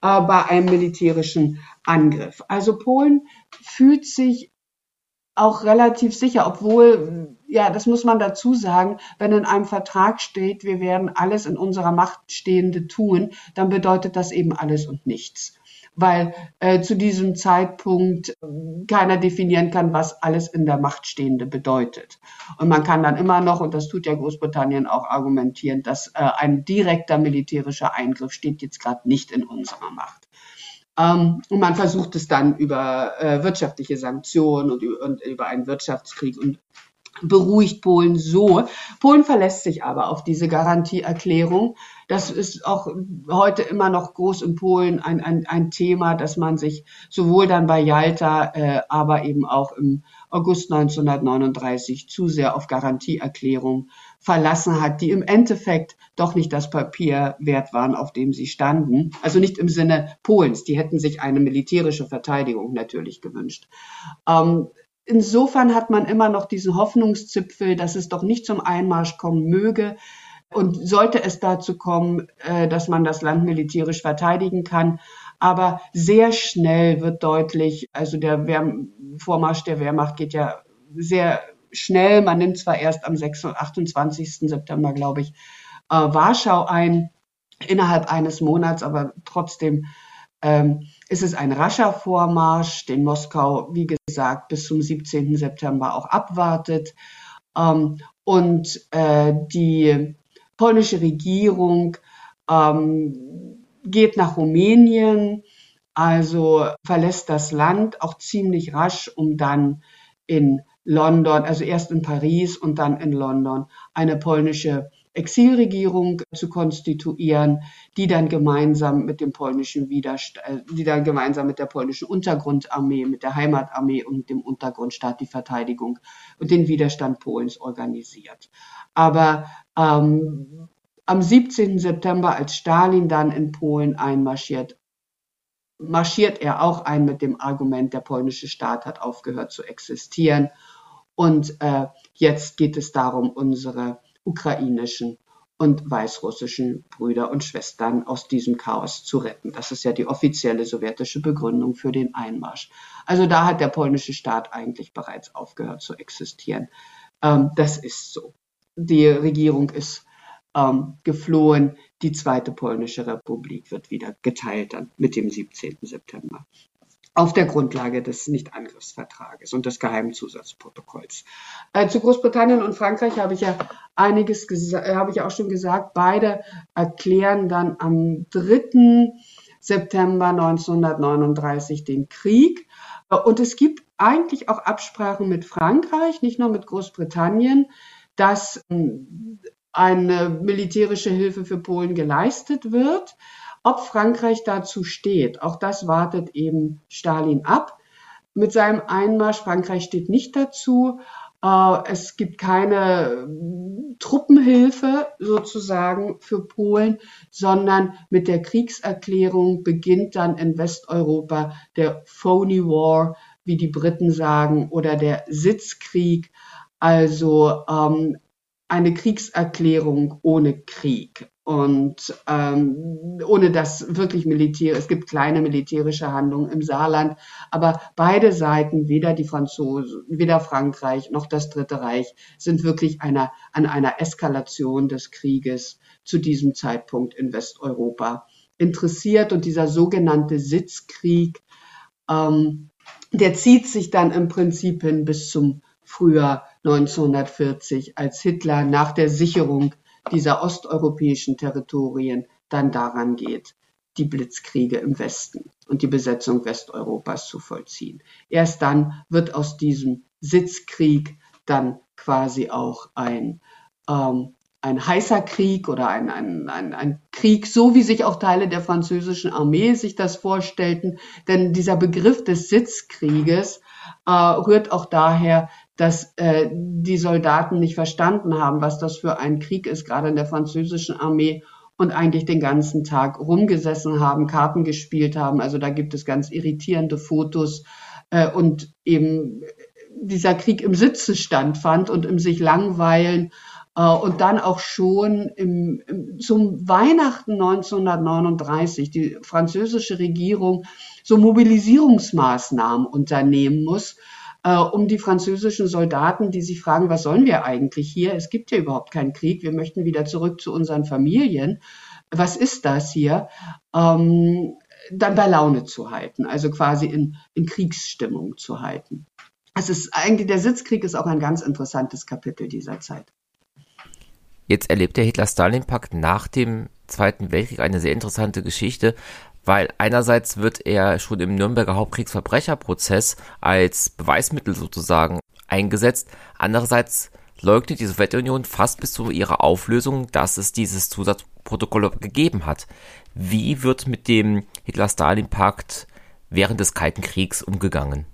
äh, bei einem militärischen Angriff. Also Polen fühlt sich auch relativ sicher, obwohl, ja, das muss man dazu sagen, wenn in einem Vertrag steht, wir werden alles in unserer Macht Stehende tun, dann bedeutet das eben alles und nichts. Weil äh, zu diesem Zeitpunkt äh, keiner definieren kann, was alles in der Macht Stehende bedeutet. Und man kann dann immer noch, und das tut ja Großbritannien auch argumentieren, dass äh, ein direkter militärischer Eingriff steht jetzt gerade nicht in unserer Macht. Ähm, und man versucht es dann über äh, wirtschaftliche Sanktionen und und über einen Wirtschaftskrieg und beruhigt Polen so. Polen verlässt sich aber auf diese Garantieerklärung. Das ist auch heute immer noch groß in Polen ein, ein, ein Thema, dass man sich sowohl dann bei Jalta, äh, aber eben auch im August 1939 zu sehr auf Garantieerklärung verlassen hat, die im Endeffekt doch nicht das Papier wert waren, auf dem sie standen. Also nicht im Sinne Polens, die hätten sich eine militärische Verteidigung natürlich gewünscht. Ähm, insofern hat man immer noch diesen Hoffnungszipfel, dass es doch nicht zum Einmarsch kommen möge. Und sollte es dazu kommen, äh, dass man das Land militärisch verteidigen kann, aber sehr schnell wird deutlich, also der Wehr Vormarsch der Wehrmacht geht ja sehr schnell. Man nimmt zwar erst am 28. September, glaube ich, äh, Warschau ein, innerhalb eines Monats, aber trotzdem ähm, ist es ein rascher Vormarsch, den Moskau, wie gesagt, bis zum 17. September auch abwartet. Ähm, und äh, die polnische Regierung ähm, geht nach Rumänien, also verlässt das Land auch ziemlich rasch, um dann in London, also erst in Paris und dann in London, eine polnische Exilregierung zu konstituieren, die dann gemeinsam mit dem polnischen Widerstand, äh, die dann gemeinsam mit der polnischen Untergrundarmee, mit der Heimatarmee und dem Untergrundstaat die Verteidigung und den Widerstand Polens organisiert. Aber ähm, am 17. September, als Stalin dann in Polen einmarschiert, marschiert er auch ein mit dem Argument, der polnische Staat hat aufgehört zu existieren. Und äh, jetzt geht es darum, unsere ukrainischen und weißrussischen Brüder und Schwestern aus diesem Chaos zu retten. Das ist ja die offizielle sowjetische Begründung für den Einmarsch. Also da hat der polnische Staat eigentlich bereits aufgehört zu existieren. Ähm, das ist so. Die Regierung ist ähm, geflohen. Die zweite polnische Republik wird wieder geteilt dann mit dem 17. September. Auf der Grundlage des Nichtangriffsvertrages und des Geheimzusatzprotokolls. Äh, zu Großbritannien und Frankreich habe ich ja einiges äh, habe ich auch schon gesagt. Beide erklären dann am 3. September 1939 den Krieg. Äh, und es gibt eigentlich auch Absprachen mit Frankreich, nicht nur mit Großbritannien, dass ähm, eine militärische Hilfe für Polen geleistet wird. Ob Frankreich dazu steht, auch das wartet eben Stalin ab. Mit seinem Einmarsch, Frankreich steht nicht dazu. Äh, es gibt keine Truppenhilfe sozusagen für Polen, sondern mit der Kriegserklärung beginnt dann in Westeuropa der Phony War, wie die Briten sagen, oder der Sitzkrieg, also ähm, eine Kriegserklärung ohne Krieg und ähm, ohne das wirklich Militär. Es gibt kleine militärische Handlungen im Saarland, aber beide Seiten, weder die Franzosen, weder Frankreich noch das Dritte Reich, sind wirklich einer, an einer Eskalation des Krieges zu diesem Zeitpunkt in Westeuropa interessiert. Und dieser sogenannte Sitzkrieg, ähm, der zieht sich dann im Prinzip hin bis zum Frühjahr 1940, als Hitler nach der Sicherung dieser osteuropäischen Territorien dann daran geht, die Blitzkriege im Westen und die Besetzung Westeuropas zu vollziehen. Erst dann wird aus diesem Sitzkrieg dann quasi auch ein, ähm, ein heißer Krieg oder ein, ein, ein, ein Krieg, so wie sich auch Teile der französischen Armee sich das vorstellten. Denn dieser Begriff des Sitzkrieges äh, rührt auch daher, dass äh, die Soldaten nicht verstanden haben, was das für ein Krieg ist, gerade in der französischen Armee und eigentlich den ganzen Tag rumgesessen haben, Karten gespielt haben. Also da gibt es ganz irritierende Fotos äh, und eben dieser Krieg im Sitzen stattfand und im sich langweilen äh, und dann auch schon im, zum Weihnachten 1939 die französische Regierung so Mobilisierungsmaßnahmen unternehmen muss, äh, um die französischen Soldaten, die sich fragen, was sollen wir eigentlich hier? Es gibt ja überhaupt keinen Krieg, wir möchten wieder zurück zu unseren Familien. Was ist das hier? Ähm, dann bei Laune zu halten, also quasi in, in Kriegsstimmung zu halten. Es ist eigentlich, der Sitzkrieg ist auch ein ganz interessantes Kapitel dieser Zeit. Jetzt erlebt der Hitler-Stalin-Pakt nach dem Zweiten Weltkrieg eine sehr interessante Geschiche, weil einerseits wird er schon im Nürnberger Hauptkriegsverbrecherprozess als Beweismittel sozusagen eingesetzt, andererseits leugnet die Sowjetunion fast bis zu ihrer Auflösung, dass es dieses Zusatzprotokoll gegeben hat. Wie wird mit dem Hitler-Stalin-Pakt während des Kalten Kriegs umgegangen?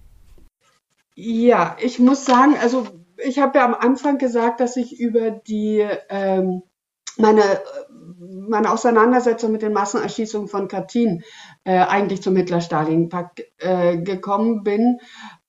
Ja, ich muss sagen, also ich habe ja am Anfang gesagt, dass ich über die ähm, meine meine Auseinandersetzung mit den Massenerschießungen von Katyn äh, eigentlich zum Hitler-Stalin-Pakt äh, gekommen bin.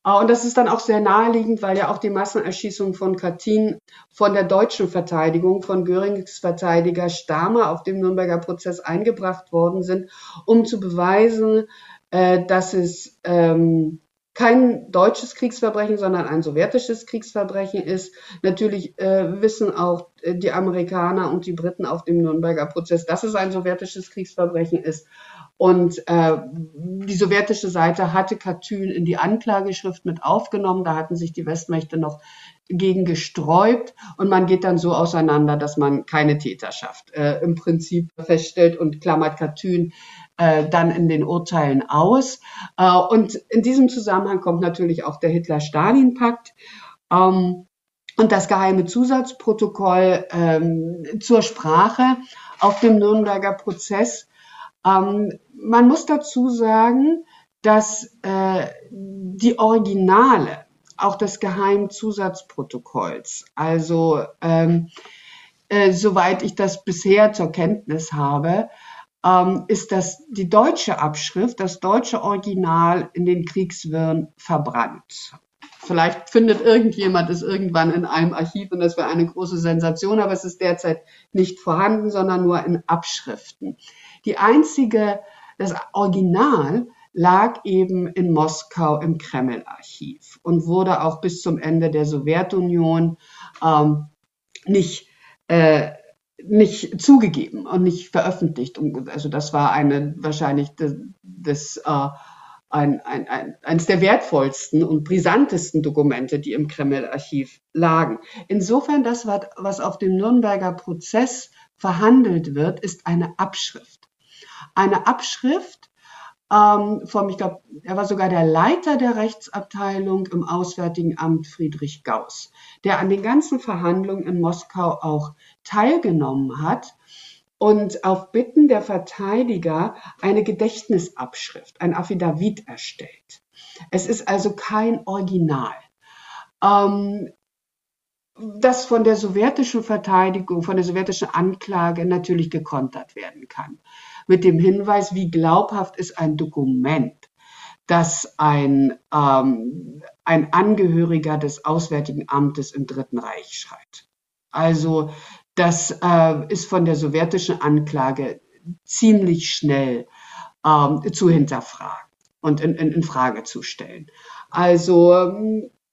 Äh, und das ist dann auch sehr naheliegend, weil ja auch die Massenerschießung von Katyn von der deutschen Verteidigung, von Görings Verteidiger Stamer auf dem Nürnberger Prozess eingebracht worden sind, um zu beweisen, äh, dass es ähm, kein deutsches Kriegsverbrechen, sondern ein sowjetisches Kriegsverbrechen ist. Natürlich äh, wissen auch äh, die Amerikaner und die Briten auf dem Nürnberger Prozess, dass es ein sowjetisches Kriegsverbrechen ist. Und äh, die sowjetische Seite hatte Katyn in die Anklageschrift mit aufgenommen. Da hatten sich die Westmächte noch gegen gesträubt. Und man geht dann so auseinander, dass man keine Täterschaft äh, im Prinzip feststellt und klammert Katyn äh, dann in den Urteilen aus. Äh, und in diesem Zusammenhang kommt natürlich auch der Hitler-Stalin-Pakt. Ähm, und das geheime Zusatzprotokoll ähm, zur Sprache auf dem Nürnberger Prozess. Ähm, man muss dazu sagen, dass äh, die Originale auch des Geheimzusatzprotokolls, also ähm, äh, soweit ich das bisher zur Kenntnis habe, ähm, ist das die deutsche Abschrift, das deutsche Original in den Kriegswirren verbrannt. Vielleicht findet irgendjemand es irgendwann in einem Archiv und das wäre eine große Sensation, aber es ist derzeit nicht vorhanden, sondern nur in Abschriften. Die einzige, das Original lag eben in Moskau im Kreml-Archiv und wurde auch bis zum Ende der Sowjetunion ähm, nicht äh, nicht zugegeben und nicht veröffentlicht. Also das war eine wahrscheinlich des, des äh, ein, ein, ein, eines der wertvollsten und brisantesten Dokumente, die im Kreml-Archiv lagen. Insofern, das, was auf dem Nürnberger Prozess verhandelt wird, ist eine Abschrift. Eine Abschrift ähm, vom, ich glaube, er war sogar der Leiter der Rechtsabteilung im Auswärtigen Amt Friedrich Gauss, der an den ganzen Verhandlungen in Moskau auch teilgenommen hat und auf Bitten der Verteidiger eine Gedächtnisabschrift, ein Affidavit erstellt. Es ist also kein Original. Ähm, das von der sowjetischen Verteidigung, von der sowjetischen Anklage natürlich gekontert werden kann. Mit dem Hinweis, wie glaubhaft ist ein Dokument, das ein, ähm, ein Angehöriger des Auswärtigen Amtes im Dritten Reich schreibt. Also das äh, ist von der sowjetischen Anklage ziemlich schnell ähm, zu hinterfragen und in, in, in Frage zu stellen. Also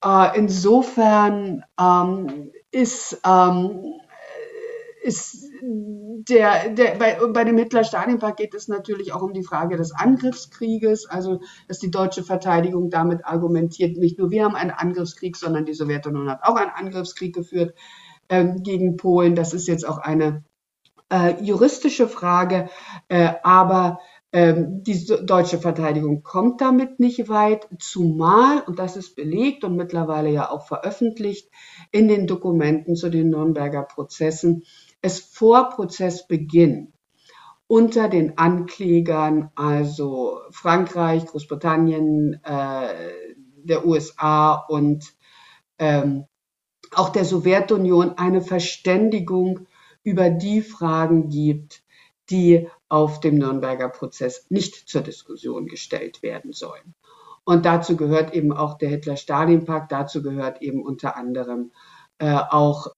äh, insofern ähm, ist, ähm, ist der, der, bei, bei dem Hitler-Stalin-Pakt geht es natürlich auch um die Frage des Angriffskrieges, also dass die deutsche Verteidigung damit argumentiert, nicht nur wir haben einen Angriffskrieg, sondern die Sowjetunion hat auch einen Angriffskrieg geführt ähm, gegen Polen. Das ist jetzt auch eine äh, juristische Frage, äh, aber ähm, die deutsche Verteidigung kommt damit nicht weit, zumal, und das ist belegt und mittlerweile ja auch veröffentlicht in den Dokumenten zu den Nürnberger Prozessen, es vor Prozessbeginn unter den Anklägern, also Frankreich, Großbritannien, äh, der USA und ähm, auch der Sowjetunion eine Verständigung über die Fragen gibt, die auf dem Nürnberger Prozess nicht zur Diskussion gestellt werden sollen. Und dazu gehört eben auch der Hitler-Stalin-Pakt, dazu gehört eben unter anderem auch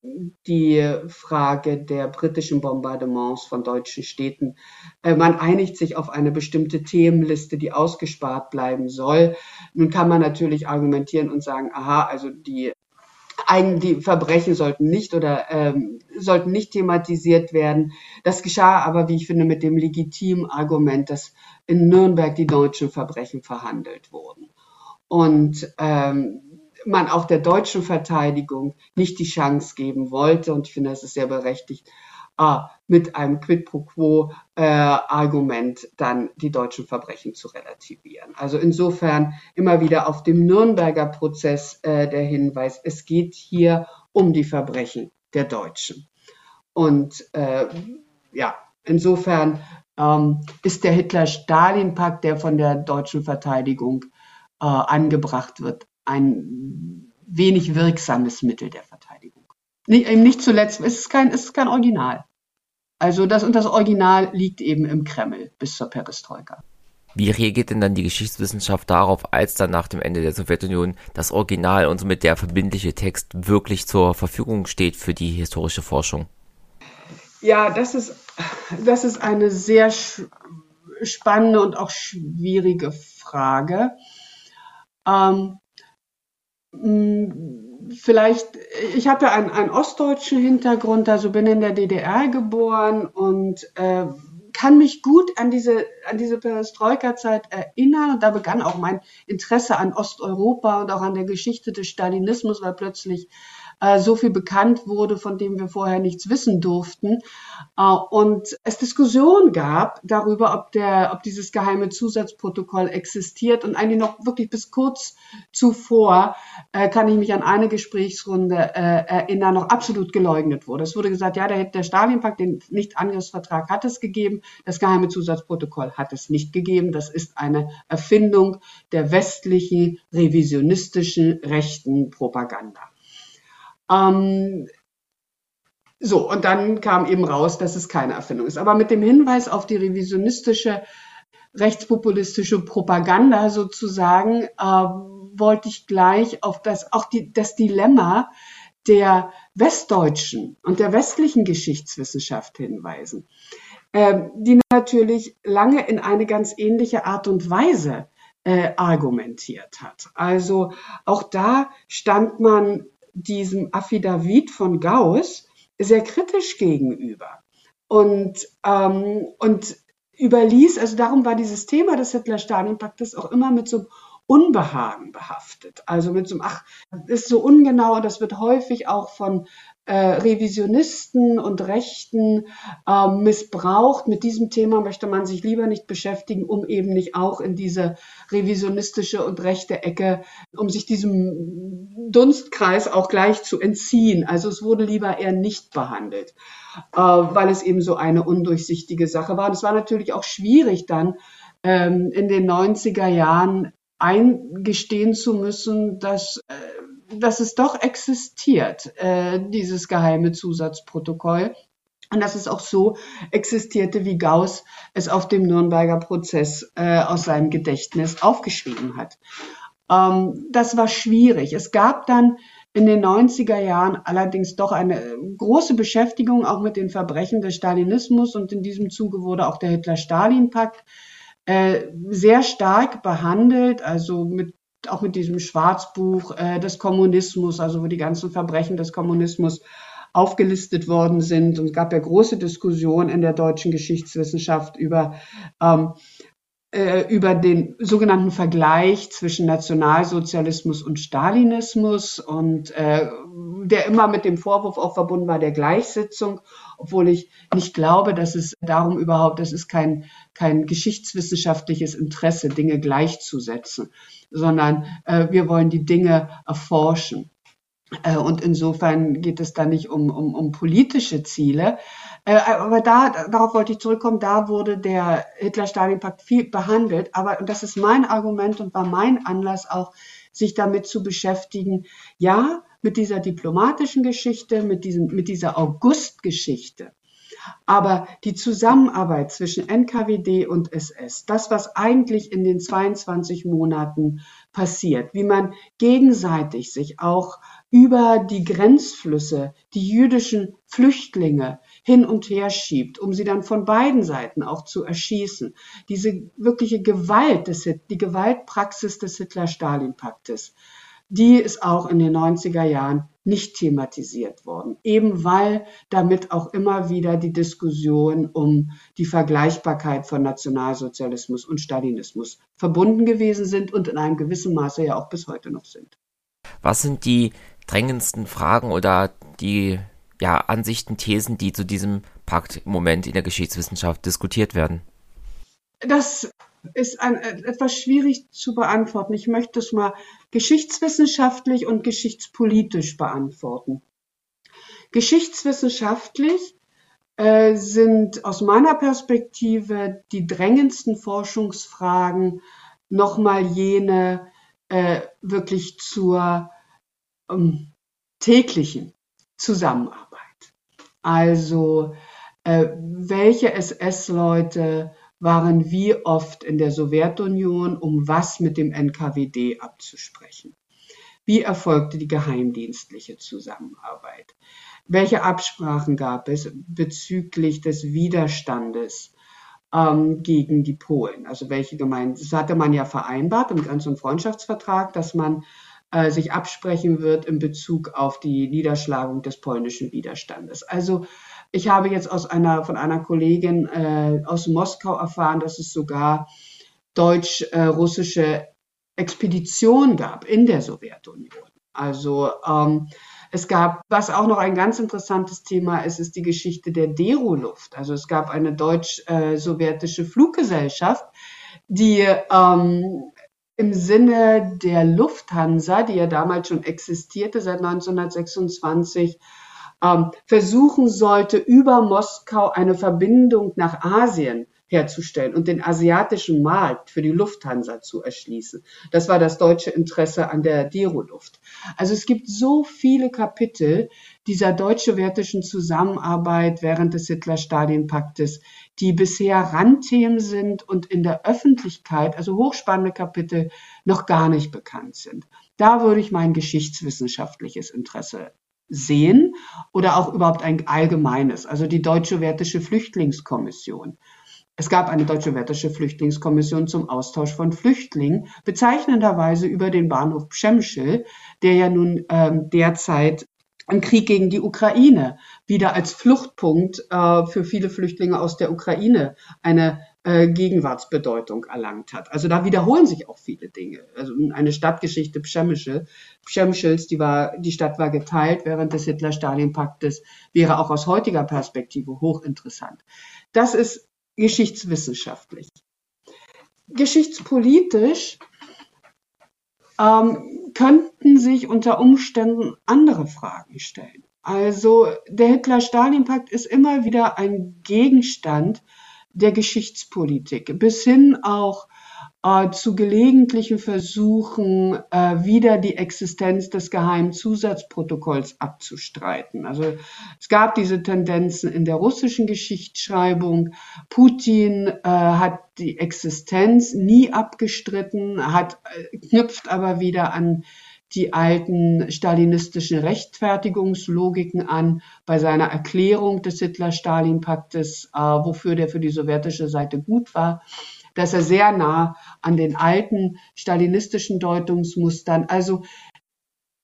die Frage der britischen Bombardements von deutschen Städten. Äh, man einigt sich auf eine bestimmte Themenliste, die ausgespart bleiben soll. Nun kann man natürlich argumentieren und sagen, aha, also die die Verbrechen sollten nicht oder ähm, sollten nicht thematisiert werden. Das geschah aber, wie ich finde, mit dem legitimen Argument, dass in Nürnberg die deutschen Verbrechen verhandelt wurden. Und ähm, man auch der deutschen Verteidigung nicht die Chance geben wollte, und ich finde, das ist sehr berechtigt, äh, mit einem Quid pro quo äh, Argument dann die deutschen Verbrechen zu relativieren. Also insofern immer wieder auf dem Nürnberger Prozess äh, der Hinweis, es geht hier um die Verbrechen der Deutschen. Und äh, ja, insofern ähm, ist der Hitler-Stalin-Pakt, der von der deutschen Verteidigung äh, angebracht wird, ein wenig wirksames Mittel der Verteidigung. Nicht, eben nicht zuletzt, es ist kein, es ist kein Original. Also das und das Original liegt eben im Kreml bis zur Perestroika. Wie reagiert denn dann die Geschichtswissenschaft darauf, als dann nach dem Ende der Sowjetunion das Original und somit der verbindliche Text wirklich zur Verfügung steht für die historische Forschung? Ja, das ist, das ist eine sehr spannende und auch schwierige Frage. Ähm, vielleicht, ich habe ja einen, einen ostdeutschen Hintergrund, also bin in der DDR geboren und äh, kann mich gut an diese, an diese Perestroika-Zeit erinnern. Und da begann auch mein Interesse an Osteuropa und auch an der Geschichte des Stalinismus, weil plötzlich äh, so viel bekannt wurde, von dem wir vorher nichts wissen durften. Äh, und es Diskussionen gab darüber, ob, der, ob dieses geheime Zusatzprotokoll existiert. Und eigentlich noch wirklich bis kurz zuvor äh, kann ich mich an eine Gesprächsrunde erinnern, noch absolut geleugnet wurde. Es wurde gesagt, ja, der, der Stalinpakt, den Nichtangriffsvertrag hat es gegeben, das geheime Zusatzprotokoll hat es nicht gegeben. Das ist eine Erfindung der westlichen revisionistischen rechten Propaganda. Ähm, so, und dann kam eben raus, dass es keine Erfindung ist. Aber mit dem Hinweis auf die revisionistische, rechtspopulistische Propaganda sozusagen, äh, wollte ich gleich auf das, auch die, das Dilemma der westdeutschen und der westlichen Geschichtswissenschaft hinweisen, äh, die natürlich lange in eine ganz ähnliche Art und Weise äh, argumentiert hat. Also auch da stand man diesem Affidavit von Gauss sehr kritisch gegenüber. Und, ähm, und überließ, also darum war dieses Thema des Hitler-Stalin-Paktes auch immer mit so Unbehagen behaftet. Also mit so einem, ach, das ist so ungenau, das wird häufig auch von Revisionisten und Rechten äh, missbraucht. Mit diesem Thema möchte man sich lieber nicht beschäftigen, um eben nicht auch in diese revisionistische und rechte Ecke, um sich diesem Dunstkreis auch gleich zu entziehen. Also es wurde lieber eher nicht behandelt, äh, weil es eben so eine undurchsichtige Sache war. Und es war natürlich auch schwierig dann ähm, in den 90er Jahren eingestehen zu müssen, dass, äh, dass es doch existiert, äh, dieses geheime Zusatzprotokoll. Und dass es auch so existierte, wie Gauss es auf dem Nürnberger Prozess äh, aus seinem Gedächtnis aufgeschrieben hat. Ähm, das war schwierig. Es gab dann in den 90er Jahren allerdings doch eine große Beschäftigung auch mit den Verbrechen des Stalinismus und in diesem Zuge wurde auch der Hitler-Stalin-Pakt äh, sehr stark behandelt, also mit auch mit diesem Schwarzbuch äh, des Kommunismus, also wo die ganzen Verbrechen des Kommunismus aufgelistet worden sind. Und es gab ja große Diskussionen in der deutschen Geschichtswissenschaft über ähm, äh, über den sogenannten Vergleich zwischen Nationalsozialismus und Stalinismus und äh, der immer mit dem Vorwurf auch verbunden war der Gleichsitzung, obwohl ich nicht glaube, dass es darum überhaupt, das ist kein, kein geschichtswissenschaftliches Interesse, Dinge gleichzusetzen, sondern äh, wir wollen die Dinge erforschen. Äh, und insofern geht es da nicht um, um, um politische Ziele. Äh, aber da, darauf wollte ich zurückkommen, da wurde der Hitler-Stalin-Pakt viel behandelt. Aber, und das ist mein Argument und war mein Anlass auch, sich damit zu beschäftigen. Ja, mit dieser diplomatischen Geschichte, mit, diesem, mit dieser August-Geschichte. Aber die Zusammenarbeit zwischen NKWD und SS, das, was eigentlich in den 22 Monaten passiert, wie man gegenseitig sich auch über die Grenzflüsse, die jüdischen Flüchtlinge hin und her schiebt, um sie dann von beiden Seiten auch zu erschießen. Diese wirkliche Gewalt, des, die Gewaltpraxis des Hitler-Stalin-Paktes, die ist auch in den 90er Jahren nicht thematisiert worden, eben weil damit auch immer wieder die Diskussion um die Vergleichbarkeit von Nationalsozialismus und Stalinismus verbunden gewesen sind und in einem gewissen Maße ja auch bis heute noch sind. Was sind die drängendsten Fragen oder die ja, Ansichten, Thesen, die zu diesem Pakt im Moment in der Geschichtswissenschaft diskutiert werden? Das ist ein, etwas schwierig zu beantworten. Ich möchte es mal geschichtswissenschaftlich und geschichtspolitisch beantworten. Geschichtswissenschaftlich äh, sind aus meiner Perspektive die drängendsten Forschungsfragen nochmal jene äh, wirklich zur ähm, täglichen Zusammenarbeit. Also äh, welche SS-Leute waren wie oft in der Sowjetunion, um was mit dem NKWD abzusprechen. Wie erfolgte die geheimdienstliche Zusammenarbeit? Welche Absprachen gab es bezüglich des Widerstandes ähm, gegen die Polen? Also welche Gemeinden? Das hatte man ja vereinbart im ganzen Freundschaftsvertrag, dass man äh, sich absprechen wird in Bezug auf die Niederschlagung des polnischen Widerstandes. Also ich habe jetzt aus einer, von einer Kollegin äh, aus Moskau erfahren, dass es sogar deutsch-russische äh, Expeditionen gab in der Sowjetunion. Also ähm, es gab, was auch noch ein ganz interessantes Thema ist, ist die Geschichte der Deroluft. Also es gab eine deutsch-sowjetische Fluggesellschaft, die ähm, im Sinne der Lufthansa, die ja damals schon existierte seit 1926, ähm, versuchen sollte, über Moskau eine Verbindung nach Asien herzustellen und den asiatischen Markt für die Lufthansa zu erschließen. Das war das deutsche Interesse an der Deroluft. Also es gibt so viele Kapitel dieser deutsch-sowjetischen Zusammenarbeit während des Hitler-Stalin-Paktes, die bisher Randthemen sind und in der Öffentlichkeit, also hochspannende Kapitel, noch gar nicht bekannt sind. Da würde ich mein geschichtswissenschaftliches Interesse sehen oder auch überhaupt ein allgemeines, also die Deutsche Wertische Flüchtlingskommission. Es gab eine Deutsche Wertische Flüchtlingskommission zum Austausch von Flüchtlingen, bezeichnenderweise über den Bahnhof Przemysl, der ja nun ähm, derzeit im Krieg gegen die Ukraine wieder als Fluchtpunkt äh, für viele Flüchtlinge aus der Ukraine eine äh, Gegenwartsbedeutung erlangt hat. Also da wiederholen sich auch viele Dinge. Also eine Stadtgeschichte Przemysl, Przemyschls, die war, die Stadt war geteilt während des Hitler-Stalin-Paktes, wäre auch aus heutiger Perspektive hochinteressant. Das ist geschichtswissenschaftlich. Geschichtspolitisch ähm, könnten sich unter Umständen andere Fragen stellen. Also der Hitler-Stalin-Pakt ist immer wieder ein Gegenstand der Geschichtspolitik, bis hin auch zu gelegentlichen Versuchen, äh, wieder die Existenz des geheimen Zusatzprotokolls abzustreiten. Also es gab diese Tendenzen in der russischen Geschichtsschreibung. Putin äh, hat die Existenz nie abgestritten, hat, äh, knüpft aber wieder an die alten stalinistischen Rechtfertigungslogiken an bei seiner Erklärung des Hitler-Stalin-Paktes, äh, wofür der für die sowjetische Seite gut war, dass er sehr nah an den alten stalinistischen Deutungsmustern, also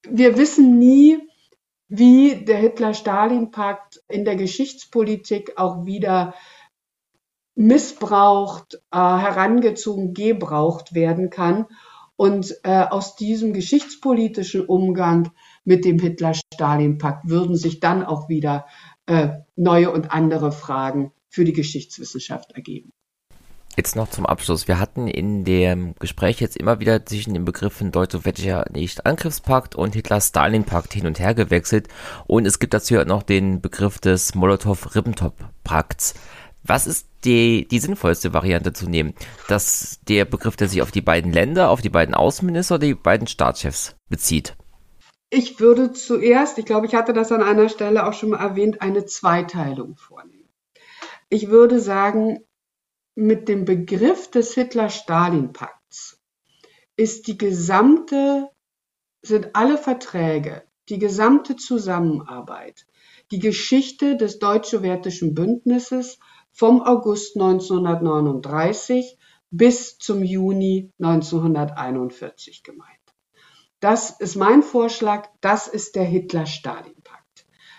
wir wissen nie, wie der Hitler-Stalin-Pakt in der Geschichtspolitik auch wieder missbraucht, äh, herangezogen, gebraucht werden kann und äh, aus diesem geschichtspolitischen Umgang mit dem Hitler-Stalin-Pakt würden sich dann auch wieder äh, neue und andere Fragen für die Geschichtswissenschaft ergeben. Jetzt noch zum Abschluss. Wir hatten in dem Gespräch jetzt immer wieder zwischen den Begriffen deutsch-sowjetischer Nicht-Angriffspakt und Hitler-Stalin-Pakt hin und her gewechselt. Und es gibt dazu ja noch den Begriff des Molotow-Ribbentrop-Pakts. Was ist die, die sinnvollste Variante zu nehmen? Dass der Begriff, der sich auf die beiden Länder, auf die beiden Außenminister oder die beiden Staatschefs bezieht? Ich würde zuerst, ich glaube, ich hatte das an einer Stelle auch schon mal erwähnt, eine Zweiteilung vornehmen. Ich würde sagen, mit dem Begriff des Hitler-Stalin-Pakts ist die gesamte, sind alle Verträge, die gesamte Zusammenarbeit, die Geschichte des deutsch-sowjetischen Bündnisses vom August 1939 bis zum Juni 1941 gemeint. Das ist mein Vorschlag, das ist der Hitler-Stalin-Pakt.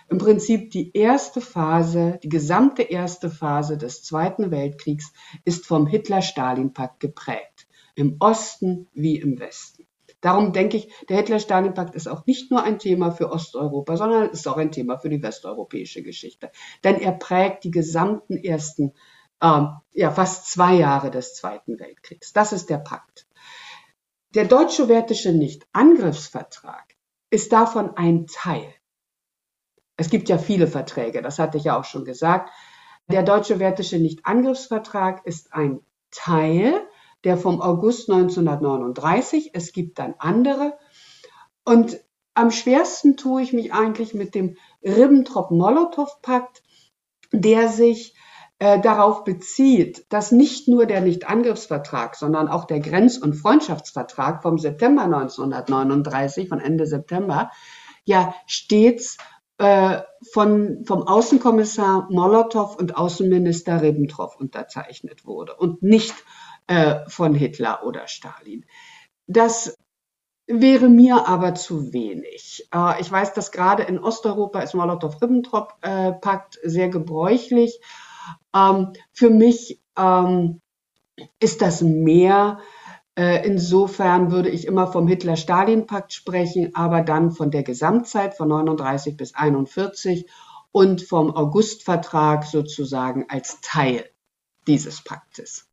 Im Prinzip die erste Phase, die gesamte erste Phase des Zweiten Weltkriegs ist vom Hitler-Stalin-Pakt geprägt, im Osten wie im Westen. Darum denke ich, der Hitler-Stalin-Pakt ist auch nicht nur ein Thema für Osteuropa, sondern ist auch ein Thema für die westeuropäische Geschichte. Denn er prägt die gesamten ersten, ähm, ja, fast zwei Jahre des Zweiten Weltkriegs. Das ist der Pakt. Der deutsch-sowjetische Nicht-Angriffsvertrag ist davon ein Teil. Es gibt ja viele Verträge, das hatte ich ja auch schon gesagt. Der deutsch-sowjetische Nicht-Angriffsvertrag ist ein Teil der vom August 1939. Es gibt dann andere. Und am schwersten tue ich mich eigentlich mit dem Ribbentrop-Molotow-Pakt, der sich äh, darauf bezieht, dass nicht nur der Nichtangriffsvertrag, sondern auch der Grenz- und Freundschaftsvertrag vom September 1939, von Ende September, ja stets von, vom Außenkommissar Molotow und Außenminister Ribbentrop unterzeichnet wurde und nicht äh, von Hitler oder Stalin. Das wäre mir aber zu wenig. Äh, ich weiß, dass gerade in Osteuropa ist Molotow-Ribbentrop-Pakt sehr gebräuchlich. Ähm, für mich ähm, ist das mehr. Äh, insofern würde ich immer vom Hitler-Stalin-Pakt sprechen, aber dann von der Gesamtzeit von 39 bis 41 und vom August-Vertrag sozusagen als Teil dieses Paktes.